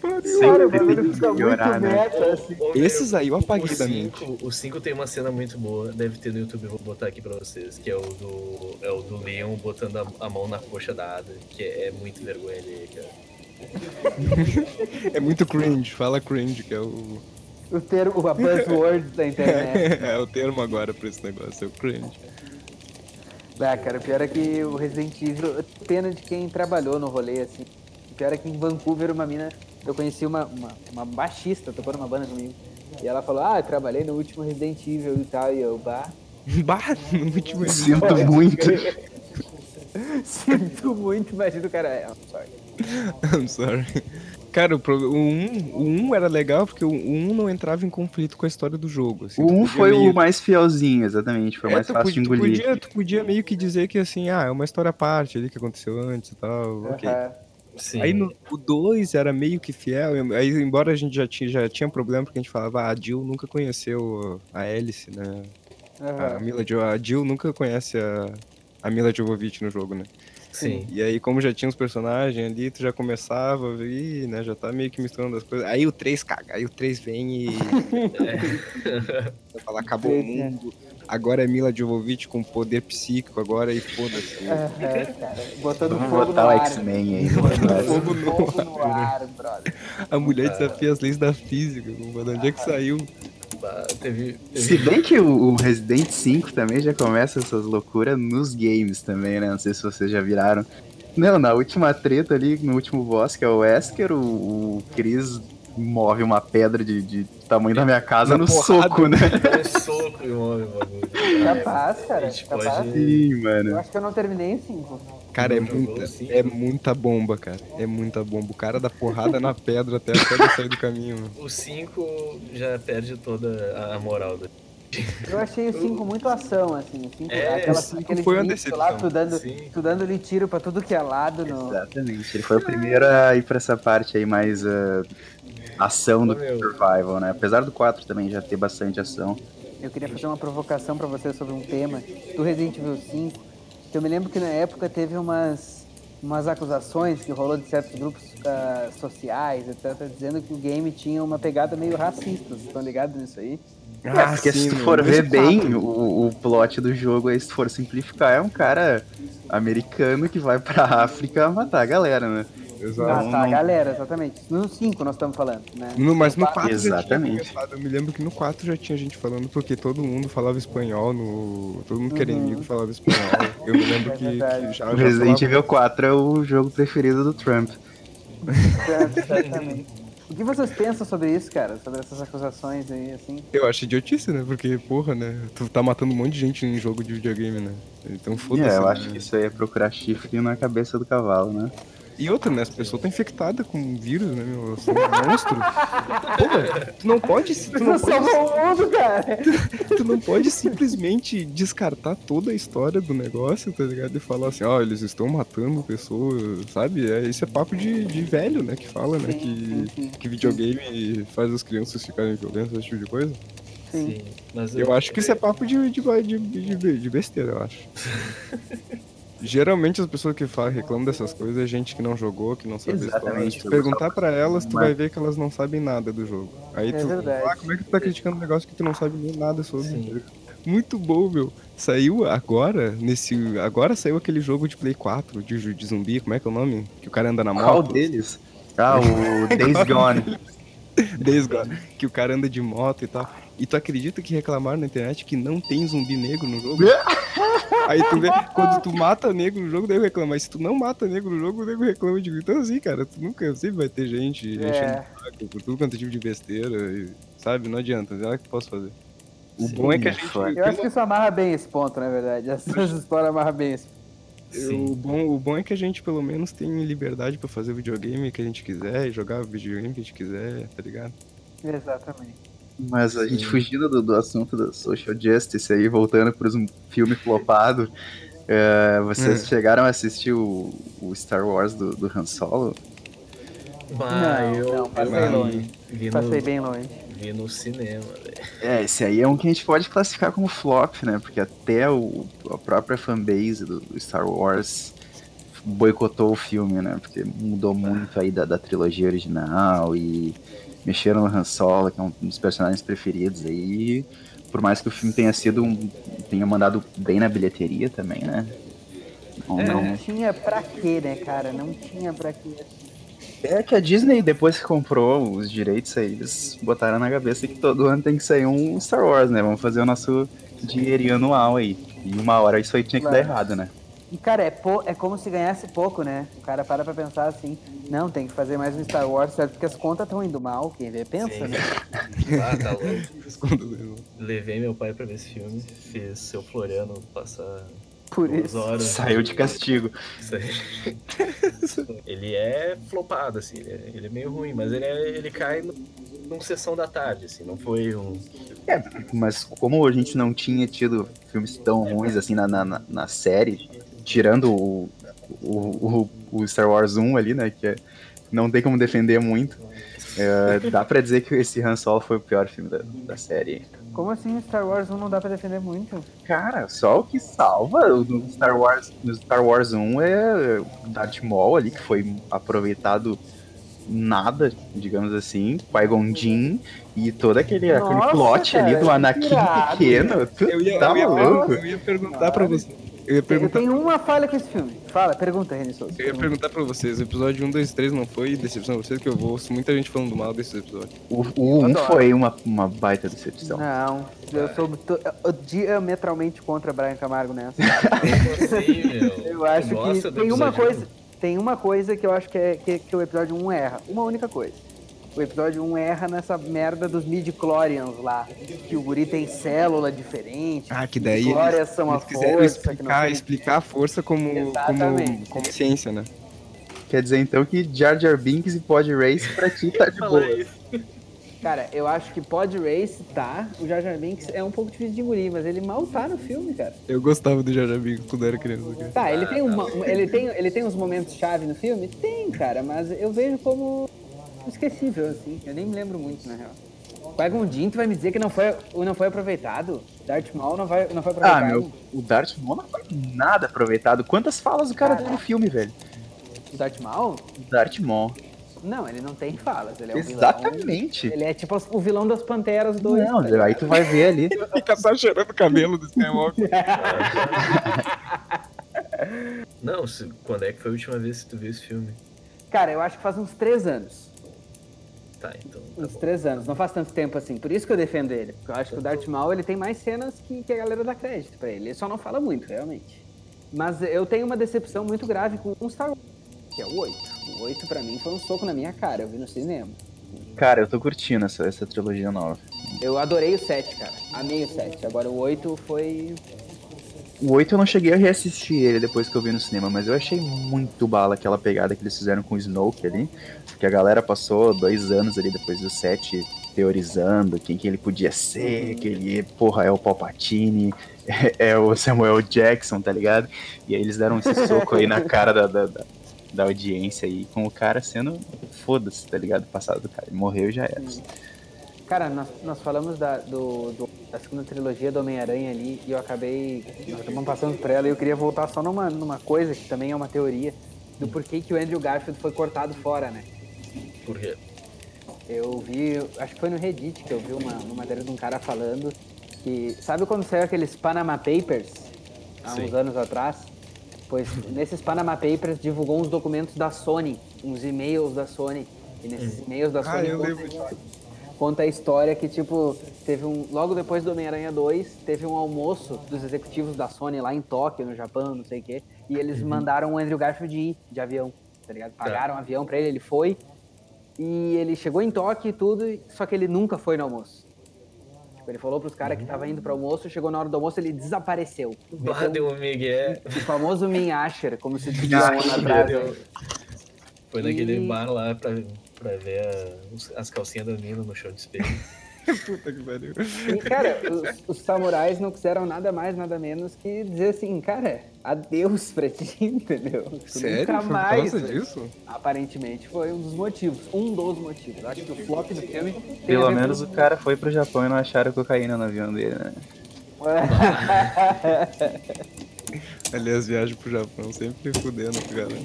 Cara, o Sempre bagulho tem que fica muito melhorar, né? meta, assim. Esses aí eu apaguei o da mente. 5, o 5 tem uma cena muito boa, deve ter no YouTube, vou botar aqui pra vocês, que é o do, é o do Leon botando a, a mão na coxa da Ada, que é, é muito vergonha ali, cara. É muito cringe, fala cringe, que é o. O termo, a buzzword da internet. é o termo agora pra esse negócio, é o cringe. Ah, cara, o pior é que o Resident Evil, pena de quem trabalhou no rolê, assim. O pior é que em Vancouver, uma mina, eu conheci uma, uma, uma baixista, tocou numa banda comigo. E ela falou, ah, eu trabalhei no último Resident Evil e tal, e eu, bah. Bah, no último Sinto muito. Sinto muito, imagina o cara. É, I'm sorry. I'm sorry. Cara, o, pro- o 1, o 1 era legal porque o 1 não entrava em conflito com a história do jogo. assim, O tu 1 podia foi meio- o mais fielzinho, exatamente. Foi É, mais tu fácil podia, de tu engolir. podia, tu podia meio que dizer que assim, ah, é uma história à parte ali que aconteceu antes e tal, ok. Aham. Sim. Aí no, o 2 era meio que fiel, aí embora a gente já tinha, já tinha problema porque a gente falava, ah, a Jill nunca conheceu a Alice, né? A, aham. Mila, a Jill nunca conhece a, a Mila Jovovich no jogo, né? Sim. E aí, como já tinha os personagens ali, tu já começava a ver, né? Já tá meio que misturando as coisas. Aí o 3 caga, aí o 3 vem e. Vai falar, acabou o né? mundo. Agora é Mila Jovovich com poder psíquico agora e foda-se. Aham, cara. Botando Vamos fogo no botar o ar. X-Men aí. Botando Fogo no fogo no ar, brother. A mulher desafia as leis da física, mano. Onde é que saiu? Bah, teve, Se teve... bem que o, Resident 5 também já começa essas loucuras nos games também, né? Não sei se vocês já viraram. Não, na última treta ali, no último boss, que é o Wesker, o, o Chris move uma pedra de, de tamanho da minha casa no porrada. soco, né? Dá um soco e move o bagulho. Capaz, cara. Capaz. pode- Sim, Eu mano. acho que eu não terminei em 5. Cara, é muita, é muita bomba, cara. É muita bomba. O cara dá porrada na pedra até a pedra sair do caminho, mano. O 5 já perde toda a- moral do. Eu achei o 5 muito ação, assim. O 5, É, aquela, cinco aquele foi uma início lá, decepção. tu dando, Sim. tu dando ali tiro pra tudo que é lado. No... Exatamente. Ele foi o primeiro a ir pra essa parte aí mais ah, ação do meu. survival, né? Apesar do 4 também já ter bastante ação. Eu queria fazer uma provocação pra você sobre um tema do Resident Evil 5. Que eu me lembro que na época teve umas, umas acusações que rolou de certos grupos ah, sociais, etc., dizendo que o game tinha uma pegada meio racista. Vocês estão ligados nisso aí? É, porque se tu for ver bem, o, o plot do jogo aí, se tu for simplificar, é um cara americano que vai pra África matar a galera, né? Exato. Ah, tá, não. galera, exatamente. No 5 nós estamos falando, né? No- mas no No 4 já tinha Exatamente. começado. Eu me lembro que no 4 já tinha gente falando, porque todo mundo falava espanhol, no... todo mundo que era Uhum. inimigo falava espanhol. Eu me lembro É que, que já, O já Resident falava- Evil 4 é o jogo preferido do Trump. Certo, Exatamente. O que vocês pensam sobre isso, cara? Sobre essas acusações aí, assim? Eu acho idiotice, né? Porque, porra, né? Tu tá matando um monte de gente em jogo de videogame, né? Então foda-se. É, eu né? acho que isso aí é procurar chifre na cabeça do cavalo, né? E outra, né? As pessoas estão infectadas com vírus, né, meu? São um monstro. Porra, tu não pode. Tu não Você pode, mundo, cara! tu não pode simplesmente descartar toda a história do negócio, tá ligado? E falar assim, ó, eles estão matando pessoas, sabe? É, isso é papo de, de velho, né? Que fala, né? Que, que videogame faz as crianças ficarem violentas, esse tipo de coisa. Sim. Mas Eu acho que isso é papo de, de, de, de, de besteira, eu acho. Geralmente as pessoas que falam, reclamam dessas coisas é gente que não jogou, que não sabe a história. Exatamente, Se perguntar pra elas, tu Mas- vai ver que elas não sabem nada do jogo. Aí É tu verdade. ah, como é que tu tá criticando um negócio que tu não sabe nem nada sobre? Sim. Muito bom, meu. Saiu agora, nesse. Agora saiu aquele jogo de Play 4 de, de zumbi, como é que é o nome? Que o cara anda na Qual moto. deles? Ah, o Days Gone. Days Gone. Que o cara anda de moto e tal. E tu acredita que reclamaram na internet que não tem zumbi negro no jogo? Aí tu vê, quando tu mata negro no jogo, o nego reclama. Mas se tu não mata negro no jogo, o nego reclama de Então assim, cara, tu nunca sempre vai ter gente É. enchendo o saco por tudo quanto é tipo de besteira. e, sabe? Não adianta, não é que eu posso fazer. O Sim, bom é que a é gente. Eu acho que isso amarra bem esse ponto, na verdade. Essas histórias amarram bem esse O bom, o bom é que a gente pelo menos tem liberdade pra fazer o videogame que a gente quiser e jogar o videogame que a gente quiser, tá ligado? Exatamente. Mas a gente fugindo do, do assunto da social justice aí, voltando para um filme flopado, é, vocês Hum. chegaram a assistir o, o Star Wars do, do Han Solo? Ah, Não, eu, não, passei eu longe. Vi, Passei no, bem longe. vi no cinema, velho. É, esse aí é um que a gente pode classificar como flop, né? Porque até o, a própria fanbase do, do Star Wars boicotou o filme, né? Porque mudou muito aí da, da trilogia original e mexeram no Han Solo, que é um dos personagens preferidos aí. Por mais que o filme tenha sido um, tenha mandado bem na bilheteria também, né? Não, É. não- tinha pra quê, né, cara? Não tinha pra quê. É que a Disney, depois que comprou os direitos aí, eles botaram na cabeça que todo ano tem que sair um Star Wars, né? Vamos fazer o nosso dinheirinho anual aí. E uma hora isso aí tinha que dar errado, né? E, cara, é, po- é como se ganhasse pouco, né? O cara para pra pensar assim, não, tem que fazer mais um Star Wars, certo? Porque as contas estão indo mal, quem vê pensa, Sim. né? Ah, tá louco. Levei meu pai pra ver esse filme, fiz seu Floriano passar Por duas isso. horas. Saiu de castigo. Isso aí. ele é flopado, assim, ele é, ele é meio ruim, mas ele, é, ele cai no, num sessão da tarde, assim, não foi um. Mas como a gente não tinha tido filmes tão ruins assim na, na- na série, tirando o, o, o, o Star Wars 1 ali, né? Que é- não tem como defender muito. é, dá pra dizer que esse Han Solo foi o pior filme da, da série. Como assim Star Wars 1 não dá pra defender muito? Cara, só o que salva no Star Wars, no Star Wars 1 é o Darth Maul ali, que foi aproveitado nada, digamos assim, Qui-Gon Jinn e todo aquele, aquele Nossa, plot ali cara, do Anakin pequeno. Tu Eu ia, tá eu ia, maluco? eu ia perguntar pra você. Eu ia Eu perguntar, tenho uma falha com esse filme. Fala, pergunta, René Souza. eu ia perguntar pra vocês. O episódio 1, 2 e 3 não foi decepção pra vocês, que eu ouço muita gente falando mal desses episódios. O, o 1 Adoro. foi uma, uma baita decepção. Não, eu sou to- eu diametralmente contra Brian Camargo nessa. Assim, meu? Eu acho gosta que tem uma coisa, tem uma coisa que eu acho que, é, que, que o episódio 1 erra. Uma única coisa. O episódio 1 erra nessa merda dos midi-chlorians lá. Que o guri tem célula diferente. Ah, que daí Glórias são a eles quiseram força, que não explicar, tem- explicar a força como, como, Exatamente. como ciência, né? Quer dizer então que Jar Jar Binks e Pod Race pra ti tá de boa. Cara, eu acho que Pod Race tá. O Jar Jar Binks é um pouco difícil de engolir, mas ele mal tá no filme, cara. Eu gostava do Jar Jar Binks quando era criança, cara. Tá, ele tem, uma, ele tem, ele tem uns momentos chave no filme? Tem, cara, mas eu vejo como esquecível, assim. Eu nem me lembro muito, na real. Qui-Gon Jinn, tu vai me dizer que não foi, não foi aproveitado? Darth Maul não, vai, não foi Ah, aproveitado? meu, o Darth Maul não foi nada aproveitado. Quantas falas o cara Cara. tem no filme, velho? O Darth Maul? Darth Maul. Não, ele não tem falas, ele é o vilão. Exatamente. Ele é tipo o vilão das Panteras 2. Não, tá aí tu vai ver ali. Fica só cheirando o cabelo do Skywalker. Não, se- quando é que foi a última vez que tu viu esse filme? Cara, eu acho que faz uns três anos. Tá, então. Tá Uns bom. três anos, não faz tanto tempo assim. Por isso que eu defendo ele. Porque eu acho que o Darth Maul ele tem mais cenas que, que a galera dá crédito pra ele. Ele só não fala muito, realmente. Mas eu tenho uma decepção muito grave com o Star Wars, que é o 8. O 8 pra mim foi um soco na minha cara, eu vi no cinema. Cara, eu tô curtindo essa, essa trilogia nova. Eu adorei o 7, cara. Amei o 7. Agora o 8 foi. O 8 eu não cheguei a reassistir ele depois que eu vi no cinema, mas eu achei muito bala aquela pegada que eles fizeram com o Snoke ali. Que a galera passou dois anos ali depois do 7 teorizando quem que ele podia ser, que ele, porra, é o Palpatine, é, é o Samuel Jackson, tá ligado? E aí eles deram esse soco aí na cara da, da, da- da audiência aí, com o cara sendo foda-se, tá ligado? Passado do cara. Ele morreu e já era. Cara, nós, nós falamos da, do, do- da segunda trilogia do Homem-Aranha ali e eu acabei. Nós acabamos passando por ela e eu queria voltar só numa, numa coisa que também é uma teoria do porquê que o Andrew Garfield foi cortado fora, né? Por quê? Eu vi, acho que foi no Reddit que eu vi uma, uma matéria de um cara falando que. Sabe quando saiu aqueles Panama Papers? Há Sim. uns anos atrás? Pois nesses Panama Papers divulgou uns documentos da Sony, uns e-mails da Sony. E nesses e-mails da Ah, Sony eu conta, lembro disso. conta a história que, tipo, teve um. Logo depois do Homem-Aranha 2, teve um almoço dos executivos da Sony lá em Tóquio, no Japão, não sei o quê. E eles mandaram o Andrew Garfield ir de avião, tá ligado? Pagaram um avião pra ele, ele foi. E ele chegou em Tóquio e tudo, só que ele nunca foi no almoço. Tipo, ele falou pros caras que tava indo pro almoço, chegou na hora do almoço, ele desapareceu. Bah, deu um Miguel. o famoso Minhasher, como se dizia um ano atrás. né? Foi naquele E- bar lá pra, pra ver a- as calcinhas da mina no chão de espelho. Puta que pariu. E, cara, os, os samurais não quiseram nada mais, nada menos que dizer assim, cara, adeus pra ti, entendeu? Tu Sério? Nunca mais. causa disso? Aparentemente foi um dos motivos. Um dos motivos. Acho que o flop do filme. Pelo menos o cara foi pro Japão e não acharam cocaína no avião dele, né? Aliás, viagem pro Japão sempre fudendo com a galera.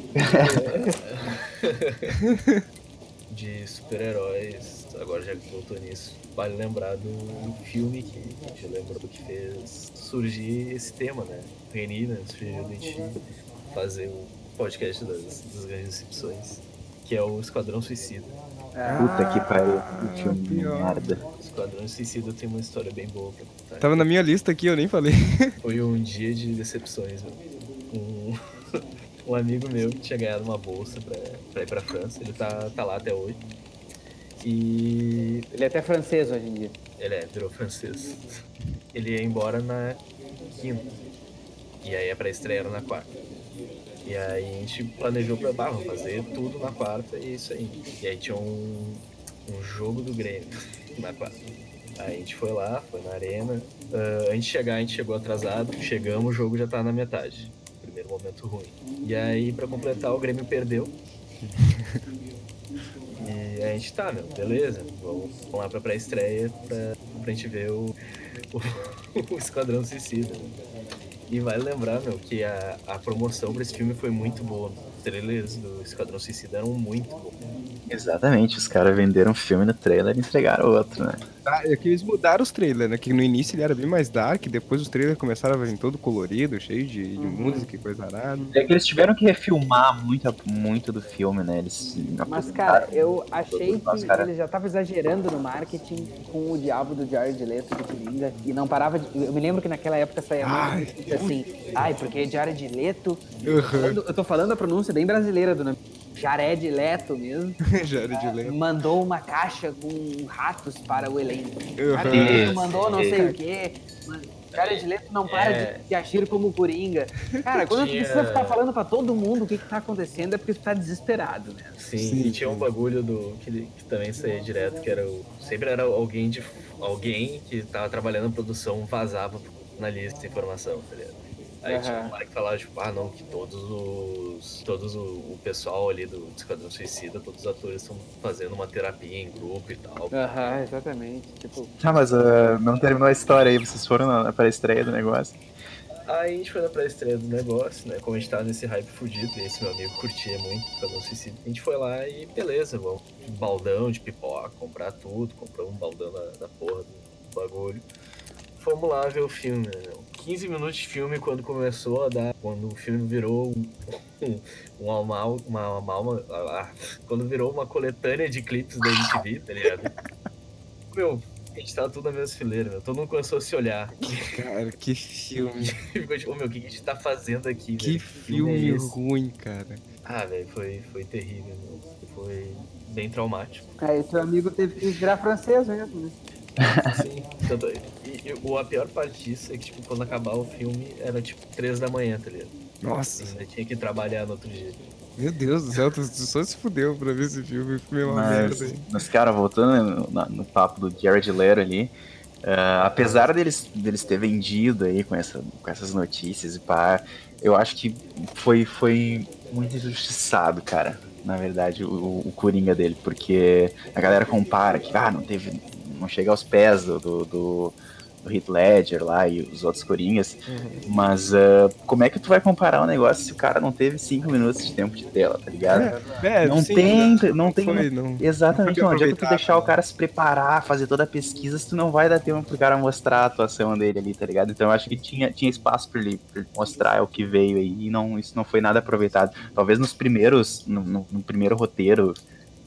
de super-heróis, agora já que voltou nisso, vale lembrar do filme que a gente lembrou que fez surgir esse tema, né? Reni, né? Sugeriu a gente fazer o podcast das, das grandes decepções, que é o Esquadrão Suicida. Puta que pariu. Que filme pior. merda. Esquadrão Suicida tem uma história bem boa pra contar. Tava na minha lista aqui, eu nem falei. Foi um dia de decepções, meu. Um, um amigo meu que tinha ganhado uma bolsa pra, pra ir pra França, ele tá, tá lá até hoje. E Ele é até francês hoje em dia. Ele é, virou francês. Ele ia embora na quinta. E aí a pré-estreia era na quarta. E aí a gente planejou pra vamos fazer tudo na quarta e é isso aí. E aí tinha um, um jogo do Grêmio na quarta. Aí a gente foi lá, foi na arena. Uh, antes de chegar, a gente chegou atrasado. Chegamos, o jogo já tá na metade. Primeiro momento ruim. E aí, pra completar, o Grêmio perdeu. A gente tá, meu, beleza. Vamos, lá pra pré-estreia pra, pra gente ver o, o, o Esquadrão Suicida. E vale lembrar, meu, que a, a promoção pra esse filme foi muito boa. Os trailers do Esquadrão Suicida eram muito bons. Exatamente, os caras venderam um filme no trailer e entregaram outro, né? Ah, é que eles mudaram os trailers, né? Que no início ele era bem mais dark, depois os trailers começaram a vir todo colorido, cheio de, de Uhum. música e coisa arada. É que eles tiveram que refilmar muito, muito do filme, né? Eles Mas, cara, eu achei que cara- ele já tava exagerando no marketing com o diabo do Jared Leto do Coringa e não parava de... Eu me lembro que naquela época saía Ai. muito assim, ai, porque Jared Leto... Uhum. Falando- Eu tô falando a pronúncia bem brasileira do nome. Jared Leto mesmo. Já era de lento. Mandou uma caixa com ratos para o elenco. Uhum. Jared Leto mandou não sei o quê. Jared Leto não para É. de, de agir como Coringa. Cara, quando tu Tinha- precisa ficar falando pra todo mundo o que, que tá acontecendo é porque tu tá desesperado, né? Sim, Sim, e tinha um bagulho do que, que também saía direto, que era o. Sempre era alguém de. Alguém que tava trabalhando na produção vazava na lista de informação, tá ligado? Aí tinha Aham. um cara que falava, tipo, ah não, que todos os. Todos o, o pessoal ali do Esquadrão Suicida, todos os atores estão fazendo uma terapia em grupo e tal. Aham, exatamente. Tipo, Ah, mas ah, não terminou a história aí, vocês foram na, na pré-estreia do negócio. Aí a gente foi na pré-estreia do negócio, né? Como a gente tava nesse hype fudido, e esse meu amigo curtia muito Esquadrão Suicida. A gente foi lá e beleza, vamos. Baldão de pipoca, comprar tudo, comprou um baldão da, da porra do bagulho. Fomos lá ver o filme, né? meu? 15 minutos de filme quando começou a dar. Quando o filme virou um. um, um alma, uma, uma alma. ah, quando virou uma coletânea de clipes da MTV, tá ligado? Meu, a gente tava tudo na mesma fileira, meu. Todo mundo começou a se olhar. Cara, que filme. Ficou tipo, "Ô, meu, o que a gente tá fazendo aqui, Que velho? filme é esse?" ruim, cara. Ah, velho, foi, foi terrível, meu. Foi bem traumático. aí teu amigo teve que virar francês mesmo, né? Sim. Tanto, e, e o- a pior parte disso é que, tipo, quando acabar o filme, era tipo 3 da manhã, tá ligado? Nossa, Ainda tinha que trabalhar no outro dia. meu Deus do céu, tu, só se fudeu pra ver esse filme. Uma Mas, merda, hein? mas, cara, voltando no, na- no papo do Jared Leto ali, ah, apesar deles, deles ter vendido aí com, essa, com essas notícias e pá, eu acho que foi, foi muito injustiçado, cara, na verdade, o, o Coringa dele, porque a galera compara que, ah, não teve, não chega aos pés do, do, do, do Heath Ledger lá e os outros Coringas, mas ah, como é que tu vai comparar um negócio se o cara não teve cinco minutos de tempo de tela, tá ligado? É, não sim, tem, não tem, Foi, não. Exatamente, Não não adianta tu deixar o né? cara se preparar, fazer toda a pesquisa, se tu não vai dar tempo pro cara mostrar a atuação dele ali, tá ligado? Então eu acho que tinha, tinha espaço pra ele, pra ele mostrar o que veio aí e não, isso não foi nada aproveitado. Talvez nos primeiros, no, no- no primeiro roteiro,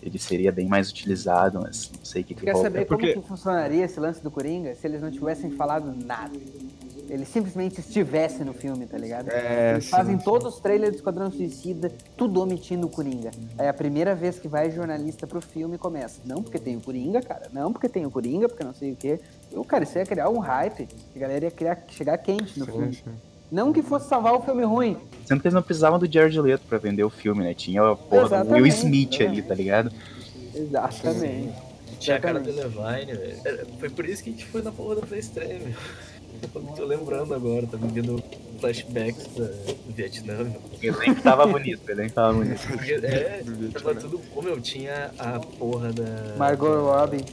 ele seria bem mais utilizado, mas não sei o que que Quer saber É porque- como que funcionaria esse lance do Coringa se eles não tivessem falado nada? Ele simplesmente estivesse no filme, tá ligado? É, Eles sim, fazem sim. todos os trailers do Esquadrão Suicida, tudo omitindo o Coringa. Aí a primeira vez que vai jornalista pro filme começa. Não porque tem o Coringa, cara. Não porque tem o Coringa, porque não sei o quê. Eu, cara, isso ia criar um hype. A galera ia criar, chegar quente no Sim, filme. sim. Não que fosse salvar o filme ruim. Sendo que eles não precisavam do Jared Leto pra vender o filme, né? Tinha a porra do Will Smith é. ali, tá ligado? Exatamente. Tinha a cara do. Levine, velho. Foi por isso que a gente foi na porra da pré-estreia, meu. Eu tô lembrando agora, tá me vendo flashbacks do Vietnã, meu. O elenco tava bonito, o elenco tava bonito. É, tava tudo. Como eu tinha a porra da. Margot Robbie.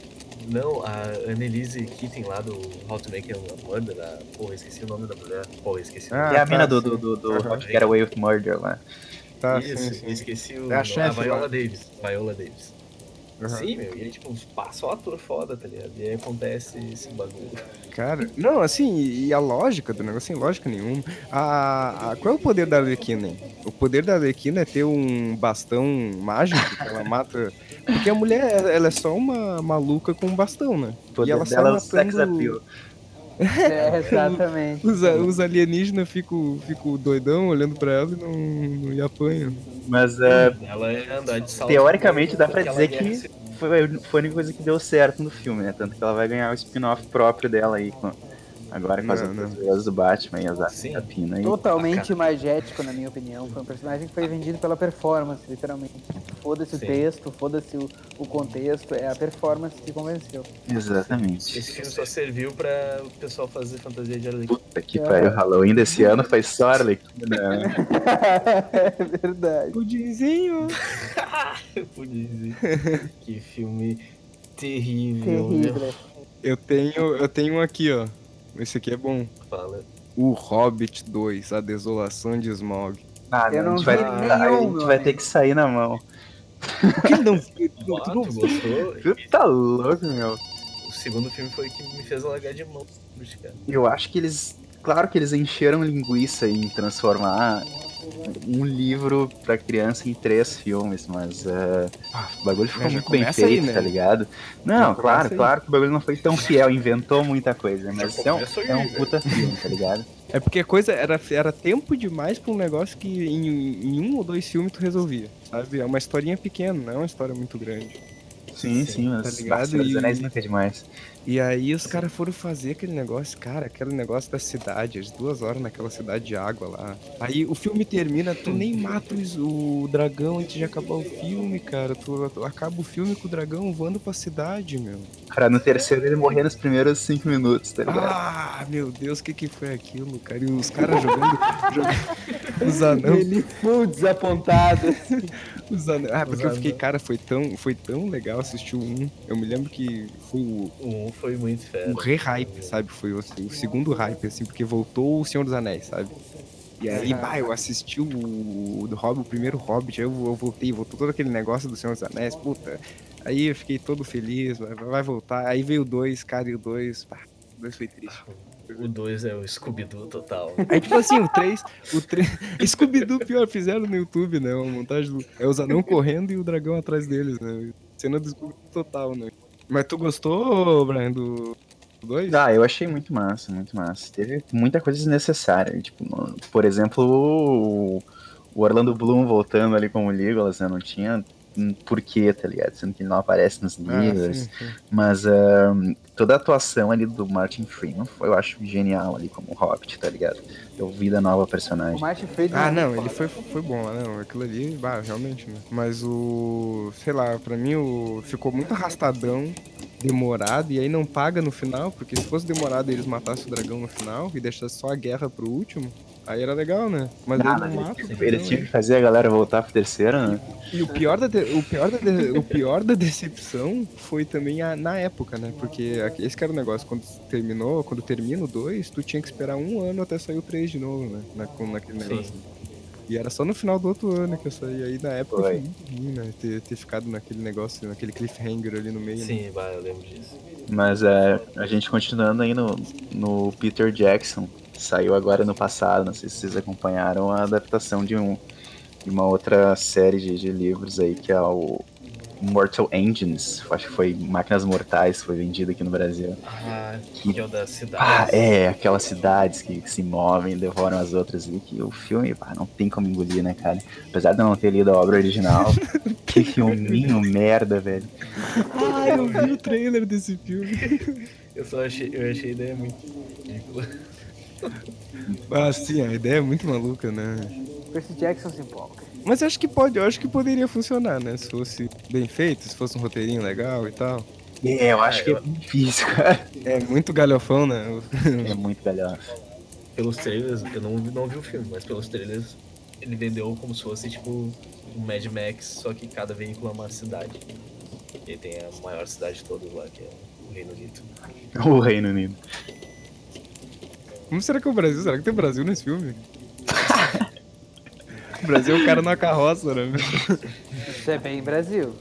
Não, a Annelise Keating lá do How to Make a Murder, a... porra, esqueci o nome da mulher. Porra, esqueci o Ah, nome. é a tá, mina do, do, do, do Aham. How to Get Away with Murder lá. Tá, Isso, sim, sim. eu esqueci o É a nome. chefe a Viola lá. Davis. Viola Davis. Aham. Sim, meu, e aí, tipo, passa o ator foda, tá ligado? E aí acontece esse bagulho. Cara, não, assim, e a lógica do negócio sem lógica nenhuma. A, a- qual é o poder da Arlequina? hein? O poder da Arlequina é ter um bastão mágico que ela mata. Porque a mulher, ela é só uma maluca com um bastão, né? Poder e ela sai dela é matando. É, exatamente. os, a- os alienígenas ficam fico doidão olhando pra ela e não, não e apanham. Mas é, Ela é andar de salto. teoricamente dá pra dizer que foi, foi a única coisa que deu certo no filme, né? Tanto que ela vai ganhar o spin-off próprio dela aí com, Agora com as outras do Batman e as Sim. E... Totalmente magético, na minha opinião. Foi um personagem que foi vendido pela performance, literalmente. Foda-se o texto, foda-se o, o contexto, é a performance que convenceu. Exatamente. Esse filme só serviu pra o pessoal fazer fantasia de Arlequim. Puta que pariu, o Halloween desse ano foi só Arlequina. né? é verdade. Pudinzinho. Dizer. que filme terrível, meu. Terrível. Eu tenho, eu tenho um aqui, ó. Esse aqui é bom. Fala. O Hobbit 2, A Desolação de Smaug. Ah, Eu não, a não gente vai, vi a nenhum, gente vai ter que sair na mão. Por que não? Tu gostou? Tu tá louco, meu. O segundo filme foi o que me fez largar de mão. cara. Eu acho que eles. Claro que eles encheram linguiça em transformar um livro pra criança em três filmes, mas ah, o bagulho ficou muito bem começa aí, feito, né? tá ligado? Não, claro, aí. claro que o bagulho não foi tão fiel, inventou muita coisa, mas é um, aí, é um velho. puta filme, tá ligado? É porque a coisa era, era tempo demais pra um negócio que em, em um ou dois filmes tu resolvia, sabe? É uma historinha pequena, não é uma história muito grande. Sim, Sim, sim, mas tá ligado? E- Anéis nunca é demais. E aí os caras foram fazer aquele negócio, cara, aquele negócio da cidade, as duas horas naquela cidade de água lá. Aí o filme termina, tu nem mata os- o dragão antes de acabar o filme, cara. Tu, tu acaba o filme com o dragão voando pra cidade, meu. Cara, no terceiro ele morrer nos primeiros cinco minutos, tá ligado? Ah, meu Deus, o que que foi aquilo, cara? E os caras jogando, jogando os anão, Ele full desapontado. os anão. Ah, porque eu fiquei, cara, foi tão, foi tão legal assistir o um. Eu me lembro que foi o, O um foi muito fera. o re-hype, sabe? Foi o, o segundo hype, assim, porque voltou o Senhor dos Anéis, sabe? E aí, bah, eu assisti o, o do Hobbit, o primeiro Hobbit, aí eu, eu voltei, voltou todo aquele negócio do Senhor dos Anéis, puta. Aí eu fiquei todo feliz, vai, vai voltar. Aí veio o 2, cara, e o 2, pá, o 2 foi triste. O 2 é o Scooby-Doo total. Aí, tipo assim, o 3, o 3, Scooby-Doo pior, fizeram no YouTube, né, uma montagem do, é os anão correndo e o dragão atrás deles, né, cena do Scooby-Doo total, né. Mas tu gostou, Brian, do 2? Ah, eu achei muito massa, muito massa. Teve muita coisa desnecessária. Tipo, no- por exemplo, o, o Orlando Bloom voltando ali como Legolas, né? Não tinha porquê, tá ligado? Sendo que ele não aparece nos Ah, livros. sim, sim. Mas ahn, toda a atuação ali do Martin Freeman foi, eu acho, genial ali como Hobbit, tá ligado? Deu vida nova ao O personagem. Martin Friedman. Ah, é não, ele foi, foi bom, né? Não, aquilo ali, bah, realmente, né? Mas o. Sei lá, pra mim o. Ficou muito arrastadão, demorado, e aí não paga no final, porque se fosse demorado e eles matassem o dragão no final e deixassem só a guerra pro último, aí era legal, né? Mas aí mas não eles, mata eles dragão, tinham né? que fazer a galera voltar pro terceiro, né? E o pior da, de- o pior da, de- o pior da decepção foi também a- na época, né? Porque esse que era o negócio, quando terminou, quando termina o 2, tu tinha que esperar um ano até sair o 3 de novo, né? Na, com- naquele Sim. negócio. E era só no final do outro ano que eu saí. Aí na época Foi. foi muito ruim, né? Ter, ter ficado naquele negócio, naquele cliffhanger ali no meio. né? Sim, vai, eu lembro disso. Mas é, a gente continuando aí no, no Peter Jackson, saiu agora no passado, não sei se vocês acompanharam a adaptação de, um, de uma outra série de, de livros aí, que é o Mortal Engines, acho que foi Máquinas Mortais, foi vendido aqui no Brasil. Ah, Que- que é o da cidade. Ah, é, aquelas cidades que, se movem, devoram as outras ali, que o filme, pá, não tem como engolir, né, cara? Apesar de eu não ter lido a obra original, que filminho merda, velho. Ah, eu vi o trailer desse filme. Eu só achei, eu achei a ideia muito ridícula. Ah, sim, a ideia é muito maluca, né? Percy Jackson se empolga. Mas eu acho que pode, eu acho que poderia funcionar, né? Se fosse bem feito, se fosse um roteirinho legal e tal. É, eu acho que é difícil, cara. É muito galhofão, né? É muito galhofa. Pelos trailers, eu não, vi- não vi o filme, mas pelos trailers ele vendeu como se fosse tipo um Mad Max, só que cada veículo é uma cidade. E tem a maior cidade de todas lá, que é o Reino Unido. O Reino Unido. Como será que é o Brasil? Será que tem Brasil nesse filme? o Brasil é o cara na carroça, né? Isso é bem Brasil.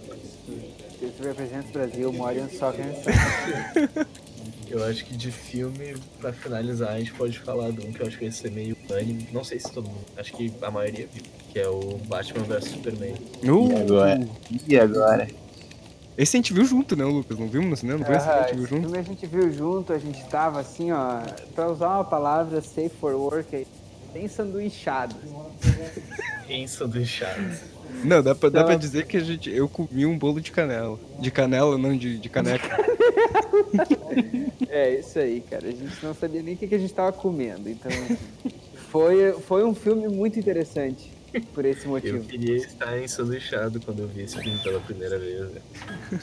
Isso representa o Brasil, soccer and soccer. Eu acho que de filme, pra finalizar, a gente pode falar de um que eu acho que vai ser meio unânime. Não sei se todo mundo, acho que a maioria viu, que é o Batman vs Superman. Uh, E agora? E agora? Esse a gente viu junto, né, Lucas? Não vimos no cinema? Não foi esse que a gente viu esse junto? filme a gente viu junto, a gente tava assim, ó, pra usar uma palavra safe for work, aí, bem sanduichado. Ensanduichados. Não, dá pra, dá Tava- pra dizer que a gente, eu comi um bolo de canela. De canela, não de, de caneca. É, isso aí, cara. A gente não sabia nem o que, que a gente tava comendo. Então, foi, foi um filme muito interessante por esse Eu motivo. queria estar ensanduichado quando eu vi esse filme pela primeira vez. né?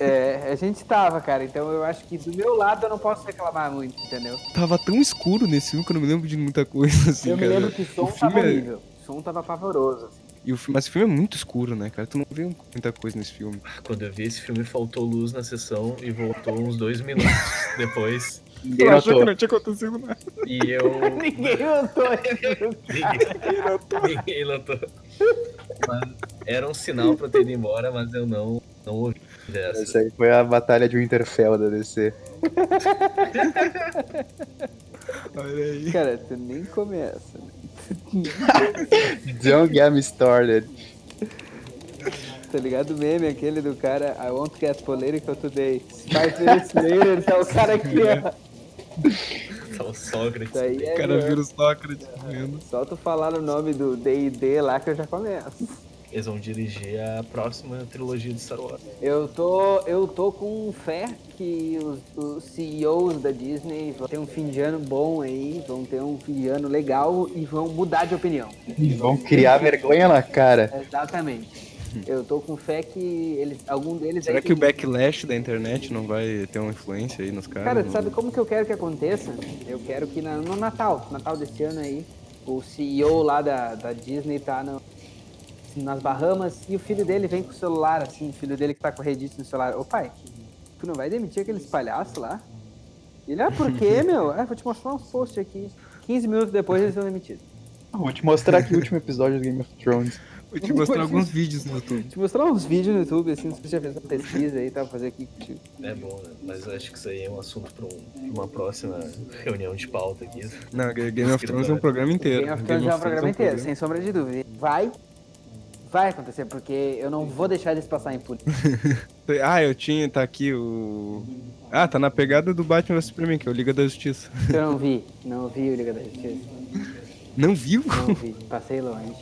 É, a gente tava, cara. Então eu acho que do meu lado eu não posso reclamar muito, entendeu? Tava tão escuro nesse filme que eu não me lembro de muita coisa, assim, eu me cara. lembro que o som filme tava é- horrível. O som tava pavoroso. assim. E o, fi- mas o filme é muito escuro, né, cara? Tu não vê muita coisa nesse filme. Quando eu vi esse filme, faltou luz na sessão e voltou uns dois minutos depois. Ninguém notou. tinha acontecido nada. E eu. Ninguém notou. Ninguém, ninguém notou. Era um sinal pra eu ter ido embora, mas eu não, não ouvi dessa. Essa aí foi a batalha de Winterfell da DC. Olha aí. Cara, tu nem começa. né? Don't get me started. Tá ligado o meme aquele do cara I won't get political today. Five minutes later, tá o cara aqui, ó. Tá o Sócrates. Isso aí é O cara meu. vira o Sócrates vendo. Só tu falar o nome do D&D lá que eu já começo. Eles vão dirigir a próxima trilogia de Star Wars. Eu tô, eu tô com fé que os, os CEOs da Disney vão ter um fim de ano bom aí, vão ter um fim de ano legal e vão mudar de opinião. Vão criar vergonha na cara. Exatamente. Eu tô com fé que eles, algum deles Será que o backlash da internet não vai ter uma influência aí nos caras? Cara, sabe como que eu quero que aconteça? Eu quero que na- no Natal, Natal desse ano aí, o CEO lá da, da Disney tá no- nas Bahamas e o filho dele vem com o celular, assim, o filho dele que tá com o Reddit no celular. Ô pai, tu não vai demitir aqueles palhaços lá? Ele, ah, por quê, meu? Ah, vou te mostrar uns posts aqui. 15 minutos depois eles são demitidos. Vou te mostrar aqui o último episódio do Game of Thrones. Vou te mostrar alguns vídeos no YouTube. Te mostrar uns vídeos no YouTube, assim, se você já fez uma pesquisa aí, tá? Fazer aqui contigo. É bom, né? Mas eu acho que isso aí é um assunto pra, um- uma próxima reunião de pauta aqui. Não, Game of Thrones é um programa inteiro. Game of Thrones é um programa inteiro, sem sombra de dúvida. Vai, vai acontecer, porque eu não vou deixar eles passar impune. Ah, eu tinha, tá aqui o... Ah, tá na pegada do Batman vs Superman, que é o Liga da Justiça. Eu não vi, não vi o Liga da Justiça. Não viu? Não vi, passei longe.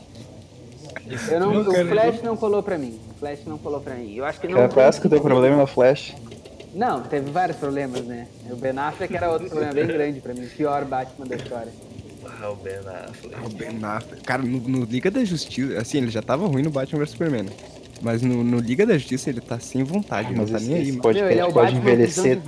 Eu não, o Flash não colou pra mim. O Flash não colou pra mim. Eu acho que não. Cara, parece que o teu problema é o Flash. Não, teve vários problemas, né? O Ben Affleck era outro problema bem grande pra mim. Pior Batman da história. Ah, o Ben Affleck. O Ben Affleck. Cara, no, no Liga da Justiça, assim, ele já tava ruim no Batman vs Superman. Né? Mas no, no Liga da Justiça ele tá sem vontade, Mas não tá esse, nem aí. podcast Meu, ele é o pode envelhecer.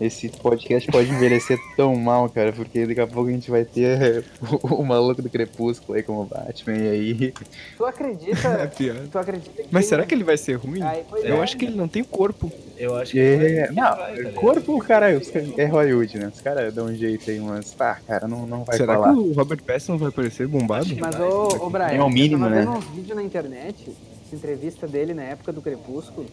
Esse podcast pode envelhecer tão mal, cara, porque daqui a pouco a gente vai ter o, maluco do Crepúsculo aí como Batman, e aí. Tu É acredita? pior. tu acredita que Mas será que ele vai ser ruim? Eu é. acho que ele não tem corpo. Eu acho que É, vai- não, vai, tá ligado? corpo, os caras- é Hollywood, né? Os caras dão um jeito aí, mas, pá, cara, não, não vai será falar. que o Robert Pattinson não vai aparecer bombado? Mas, ô, ô Brian, É o mínimo, eu tava né? vendo uns vídeos na internet, entrevista dele na época do Crepúsculo,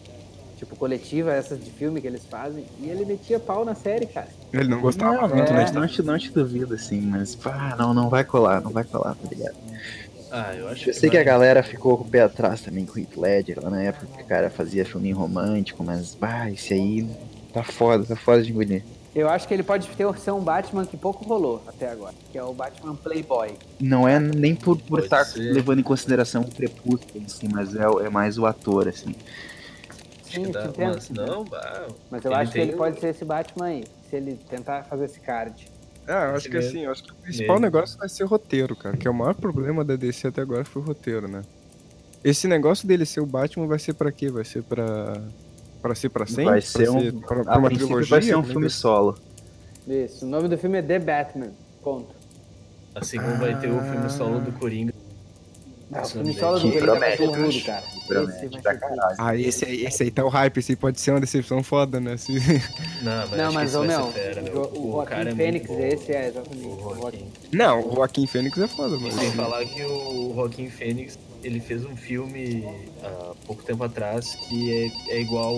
tipo, coletiva, essas de filme que eles fazem, e ele metia pau na série, cara. Ele não gostava Não, muito, não, né? não, te, não te duvido, assim, mas, pá, não, não vai colar, não vai colar, tá ligado? Ah, eu acho Eu sei que vai. a galera ficou com o pé atrás também com o Heath Ledger, lá na época que o cara fazia filme romântico, mas, pá, esse aí tá foda, tá foda de engolir. Eu acho que ele pode ter ser um Batman que pouco rolou até agora, que é o Batman Playboy. Não é nem por, por Pode estar ser. levando em consideração o crepúsculo, assim, mas é, é mais o ator, assim. Sim, dá, entendo, mas entendo. não, bah, Mas eu acho que ele o- pode ser esse Batman aí, se ele tentar fazer esse card. Ah, eu acho que assim, eu acho que o principal Mesmo. negócio vai ser o roteiro, cara. Que é o maior problema da DC até agora foi o roteiro, né? Esse negócio dele ser o Batman vai ser pra quê? Vai ser pra. Pra ser pra sempre? vai ser pra um. pra, pra uma trilogia? vai ser um é filme solo. Isso, o nome do filme é The Batman, ponto. assim como vai ter o filme solo do Coringa. Ah, o filme é solo do Coringa promete, cara. Promete Esse caralho. Ah, esse aí, esse aí tá o hype, esse aí pode ser uma decepção foda, né? Se- Não, mas, Não, ô vai meu, fera, o, o Joaquim é Fênix, bom. esse é, exatamente. O o Joaquim. Não, o Joaquim Fênix é foda, mas. Sem falar que o Joaquim Fênix, ele fez um filme há pouco tempo atrás que é, é igual.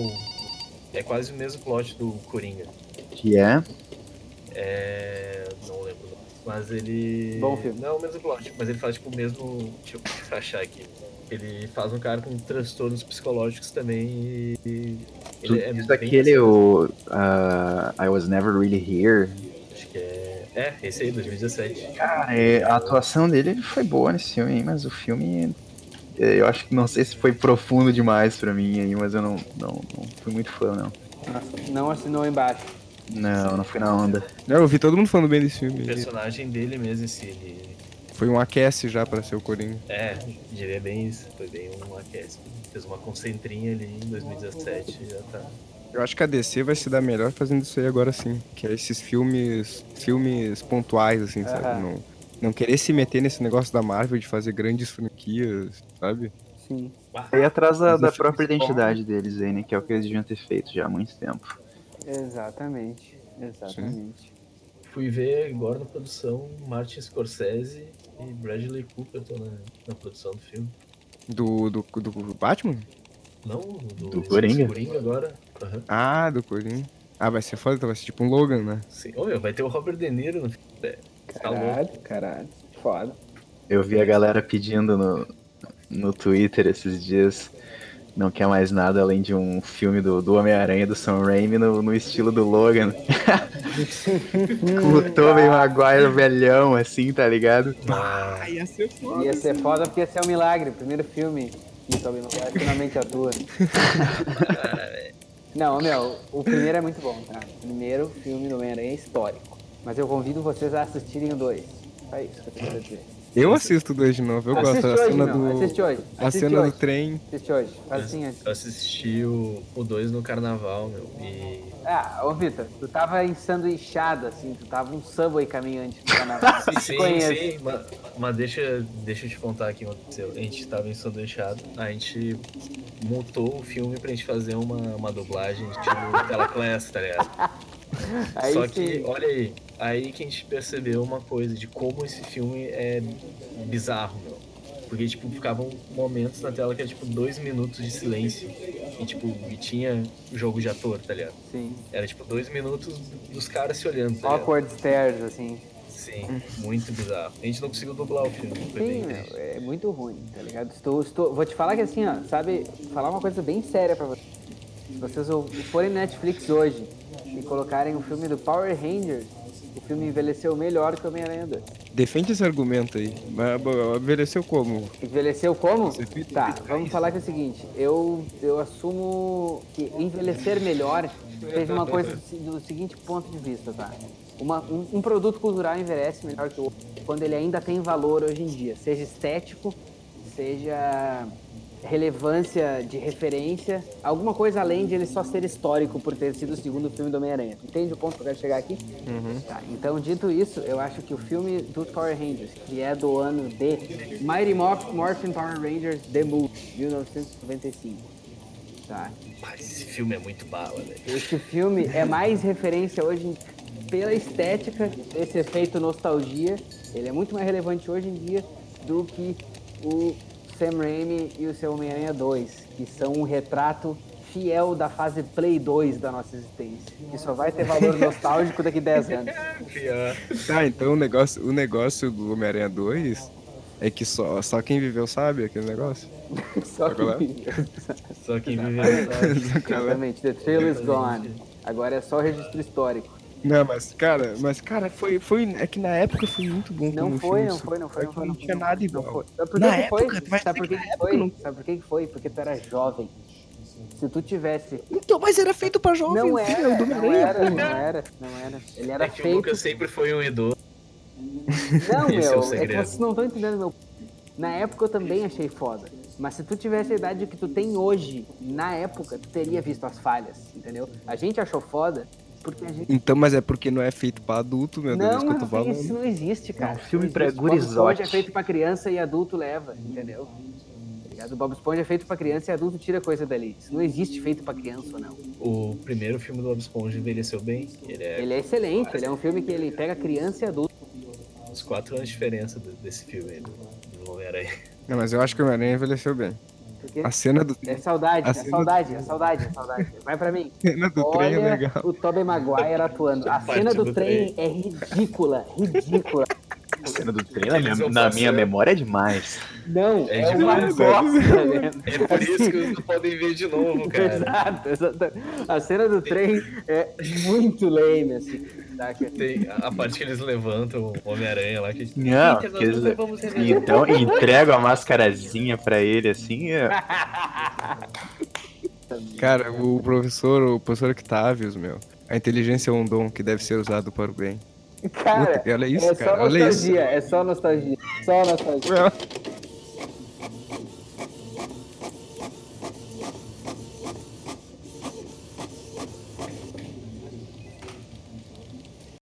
É quase o mesmo plot do Coringa. Que é. É. Não lembro. Mas ele. Bom filme. Não é o mesmo plot, mas ele faz tipo o mesmo. Deixa eu achar aqui. Ele faz um cara com transtornos psicológicos também e. Tu Ele é diz bem aquele, o. ah, I Was Never Really Here. Acho que é. É, esse aí, 2017. Cara, é, a atuação dele foi boa nesse filme mas o filme. É, Eu acho que não sei se foi profundo demais pra mim aí, mas eu não, não, não fui muito fã, não. Nossa, não assinou embaixo. Não, não fui na onda. Não, eu vi todo mundo falando bem desse O filme. personagem dele mesmo, esse. Ele... Foi um aquece já pra ser o Coringa. É, diria bem isso. Foi bem um aquece. Fez uma concentrinha ali em 2017 e já tá. Eu acho que a DC vai se dar melhor fazendo isso aí agora sim. Que é esses filmes. filmes pontuais, assim, sabe? Não, não querer se meter nesse negócio da Marvel de fazer grandes franquias, sabe? Sim. Aí atrás da, da própria identidade deles aí, né? Que é o que eles deviam ter feito já há muito tempo. Exatamente. Exatamente. Fui ver agora na produção Martin Scorsese e Bradley Cooper estão na, na produção do filme. Do, do, do Batman? Não, do, Do Coringa? Coringa agora. Aham. Ah, do Coringa. Ah, vai ser foda, então vai ser tipo um Logan, né? Sim. Ô, meu, vai ter o Robert De Niro no filme. Tá. Caralho, caralho. Foda. Eu vi a galera pedindo no, no Twitter esses dias. Não quer mais nada além de um filme do, do Homem-Aranha do Sam Raimi no, no estilo do Logan. Com o Tobey Maguire velhão, assim, tá ligado? Ah, ia ser foda. Ia ser foda porque ia ser um milagre. Primeiro filme que o Tobey Maguire finalmente atua. Não, meu, o primeiro é muito bom, tá? O primeiro filme do Homem-Aranha é histórico. Mas eu convido vocês a assistirem o dois. É isso que eu quero dizer. Eu assisto dois de novo, eu assiste gosto. A hoje, cena meu. do. Assiste hoje. A Assiste cena hoje. do trem. Assiste hoje. Faz assim, assim. Eu assisti o 2 no carnaval, meu. E. Ah, ô Vitor, tu tava ensanduichado, assim, tu tava um subway caminhante no canal. Sim, conheço. sim, mas, mas deixa, deixa eu te contar aqui o que aconteceu. A gente tava ensanduichado, a gente montou o filme pra gente fazer uma, uma dublagem tipo Telaclass, tá ligado? Aí Só sim. que, olha aí, aí que a gente percebeu uma coisa de como esse filme é bizarro, meu. Porque, tipo, ficavam momentos na tela que era, tipo, dois minutos de silêncio. E, tipo, e tinha jogo de ator, tá ligado? Sim. Era, tipo, dois minutos dos caras se olhando, tá? Awkward stairs, assim. Sim, muito bizarro. A gente não conseguiu dublar o filme, foi Sim, meu, é muito ruim, tá ligado? Estou, estou, vou te falar que assim, ó, sabe, falar uma coisa bem séria pra vocês. Se vocês forem Netflix hoje e colocarem o filme do Power Rangers, o filme envelheceu melhor que o Homem-Aranha 2. Defende esse argumento aí. Envelheceu como? Envelheceu como? Tá, vamos falar que é o seguinte, eu, eu assumo que envelhecer melhor seja uma coisa do seguinte ponto de vista, tá? Uma- um, um produto cultural envelhece melhor que o outro quando ele ainda tem valor hoje em dia, seja estético, seja relevância de referência, alguma coisa além de ele só ser histórico por ter sido o segundo filme do Homem-Aranha. Entende o ponto que eu quero chegar aqui? Tá, então, dito isso, eu acho que o filme dos Power Rangers, que é do ano de Mighty Morph- Morphin Power Rangers The Movie, 1995. Tá. Mas esse filme é muito bala, velho. Esse filme é mais referência hoje pela estética, esse efeito nostalgia. Ele é muito mais relevante hoje em dia do que o Sam Raimi e o seu Homem-Aranha 2, que são um retrato fiel da fase Play 2 da nossa existência, que só vai ter valor nostálgico daqui 10 anos. Tá, então o negócio, o negócio do Homem-Aranha 2 é que só, só quem viveu sabe aquele negócio. Só que... Agora? Só quem viveu sabe. Exatamente, the trail is gone. Agora é só registro histórico. Não, mas cara, mas cara, foi, foi. É que na época foi muito bom Não como foi, filme, não foi, não foi, não que foi. Não tinha nada igual. Não foi. Sabe por Na que que foi? época, tu vai Sabe por que que que foi? não- Sabe por que que foi? Porque tu era jovem. Se tu tivesse... Então, mas era feito pra jovem, Não era, do não era, não era, não era. Ele era É que o feito... Lucas sempre foi um idoso. Não, é meu, é, que segredo. vocês não estão entendendo meu... Na época eu também achei foda. Mas se tu tivesse a idade que tu tem hoje, na época, tu teria visto as falhas, entendeu? A gente achou foda gente... Então, mas é porque não é feito pra adulto, meu Deus, Não, que eu tô falando. isso não existe, cara. É um filme Não pra existe. Bob Esponja gurizote. é feito pra criança e adulto leva, entendeu? O Bob Esponja é feito pra criança e adulto tira coisa dali. Isso não existe feito pra criança ou não. O primeiro filme do Bob Esponja envelheceu bem. Ele é Ele é excelente, ele é um filme que ele pega criança e adulto. uns quatro anos de diferença desse filme aí, do, do Homem-Aranha. Não, mas eu acho que o Homem-Aranha envelheceu bem. Porque A cena do, é saudade, a é cena saudade, é saudade, é saudade. Vai pra mim. cena do trem é Olha legal. o Tobey Maguire atuando. A cena do do trem é ridícula, ridícula. A cena do trem na minha, na minha memória é demais. Não, É é, uma demais, bosta, velho. É por isso que vocês não podem ver de novo, cara. Exato, exato. A cena do trem é muito lame, assim. Tem a parte que eles levantam o Homem-Aranha lá, que Não, Peter, nós que eles- não levamos. Então, entrego a mascarazinha pra ele, assim, é- Cara, o professor, o professor Octavius, meu, A inteligência é um dom que deve ser usado para o bem. Cara, Puta, olha isso, é cara. só Olha isso. nostalgia, é só nostalgia. Só nostalgia.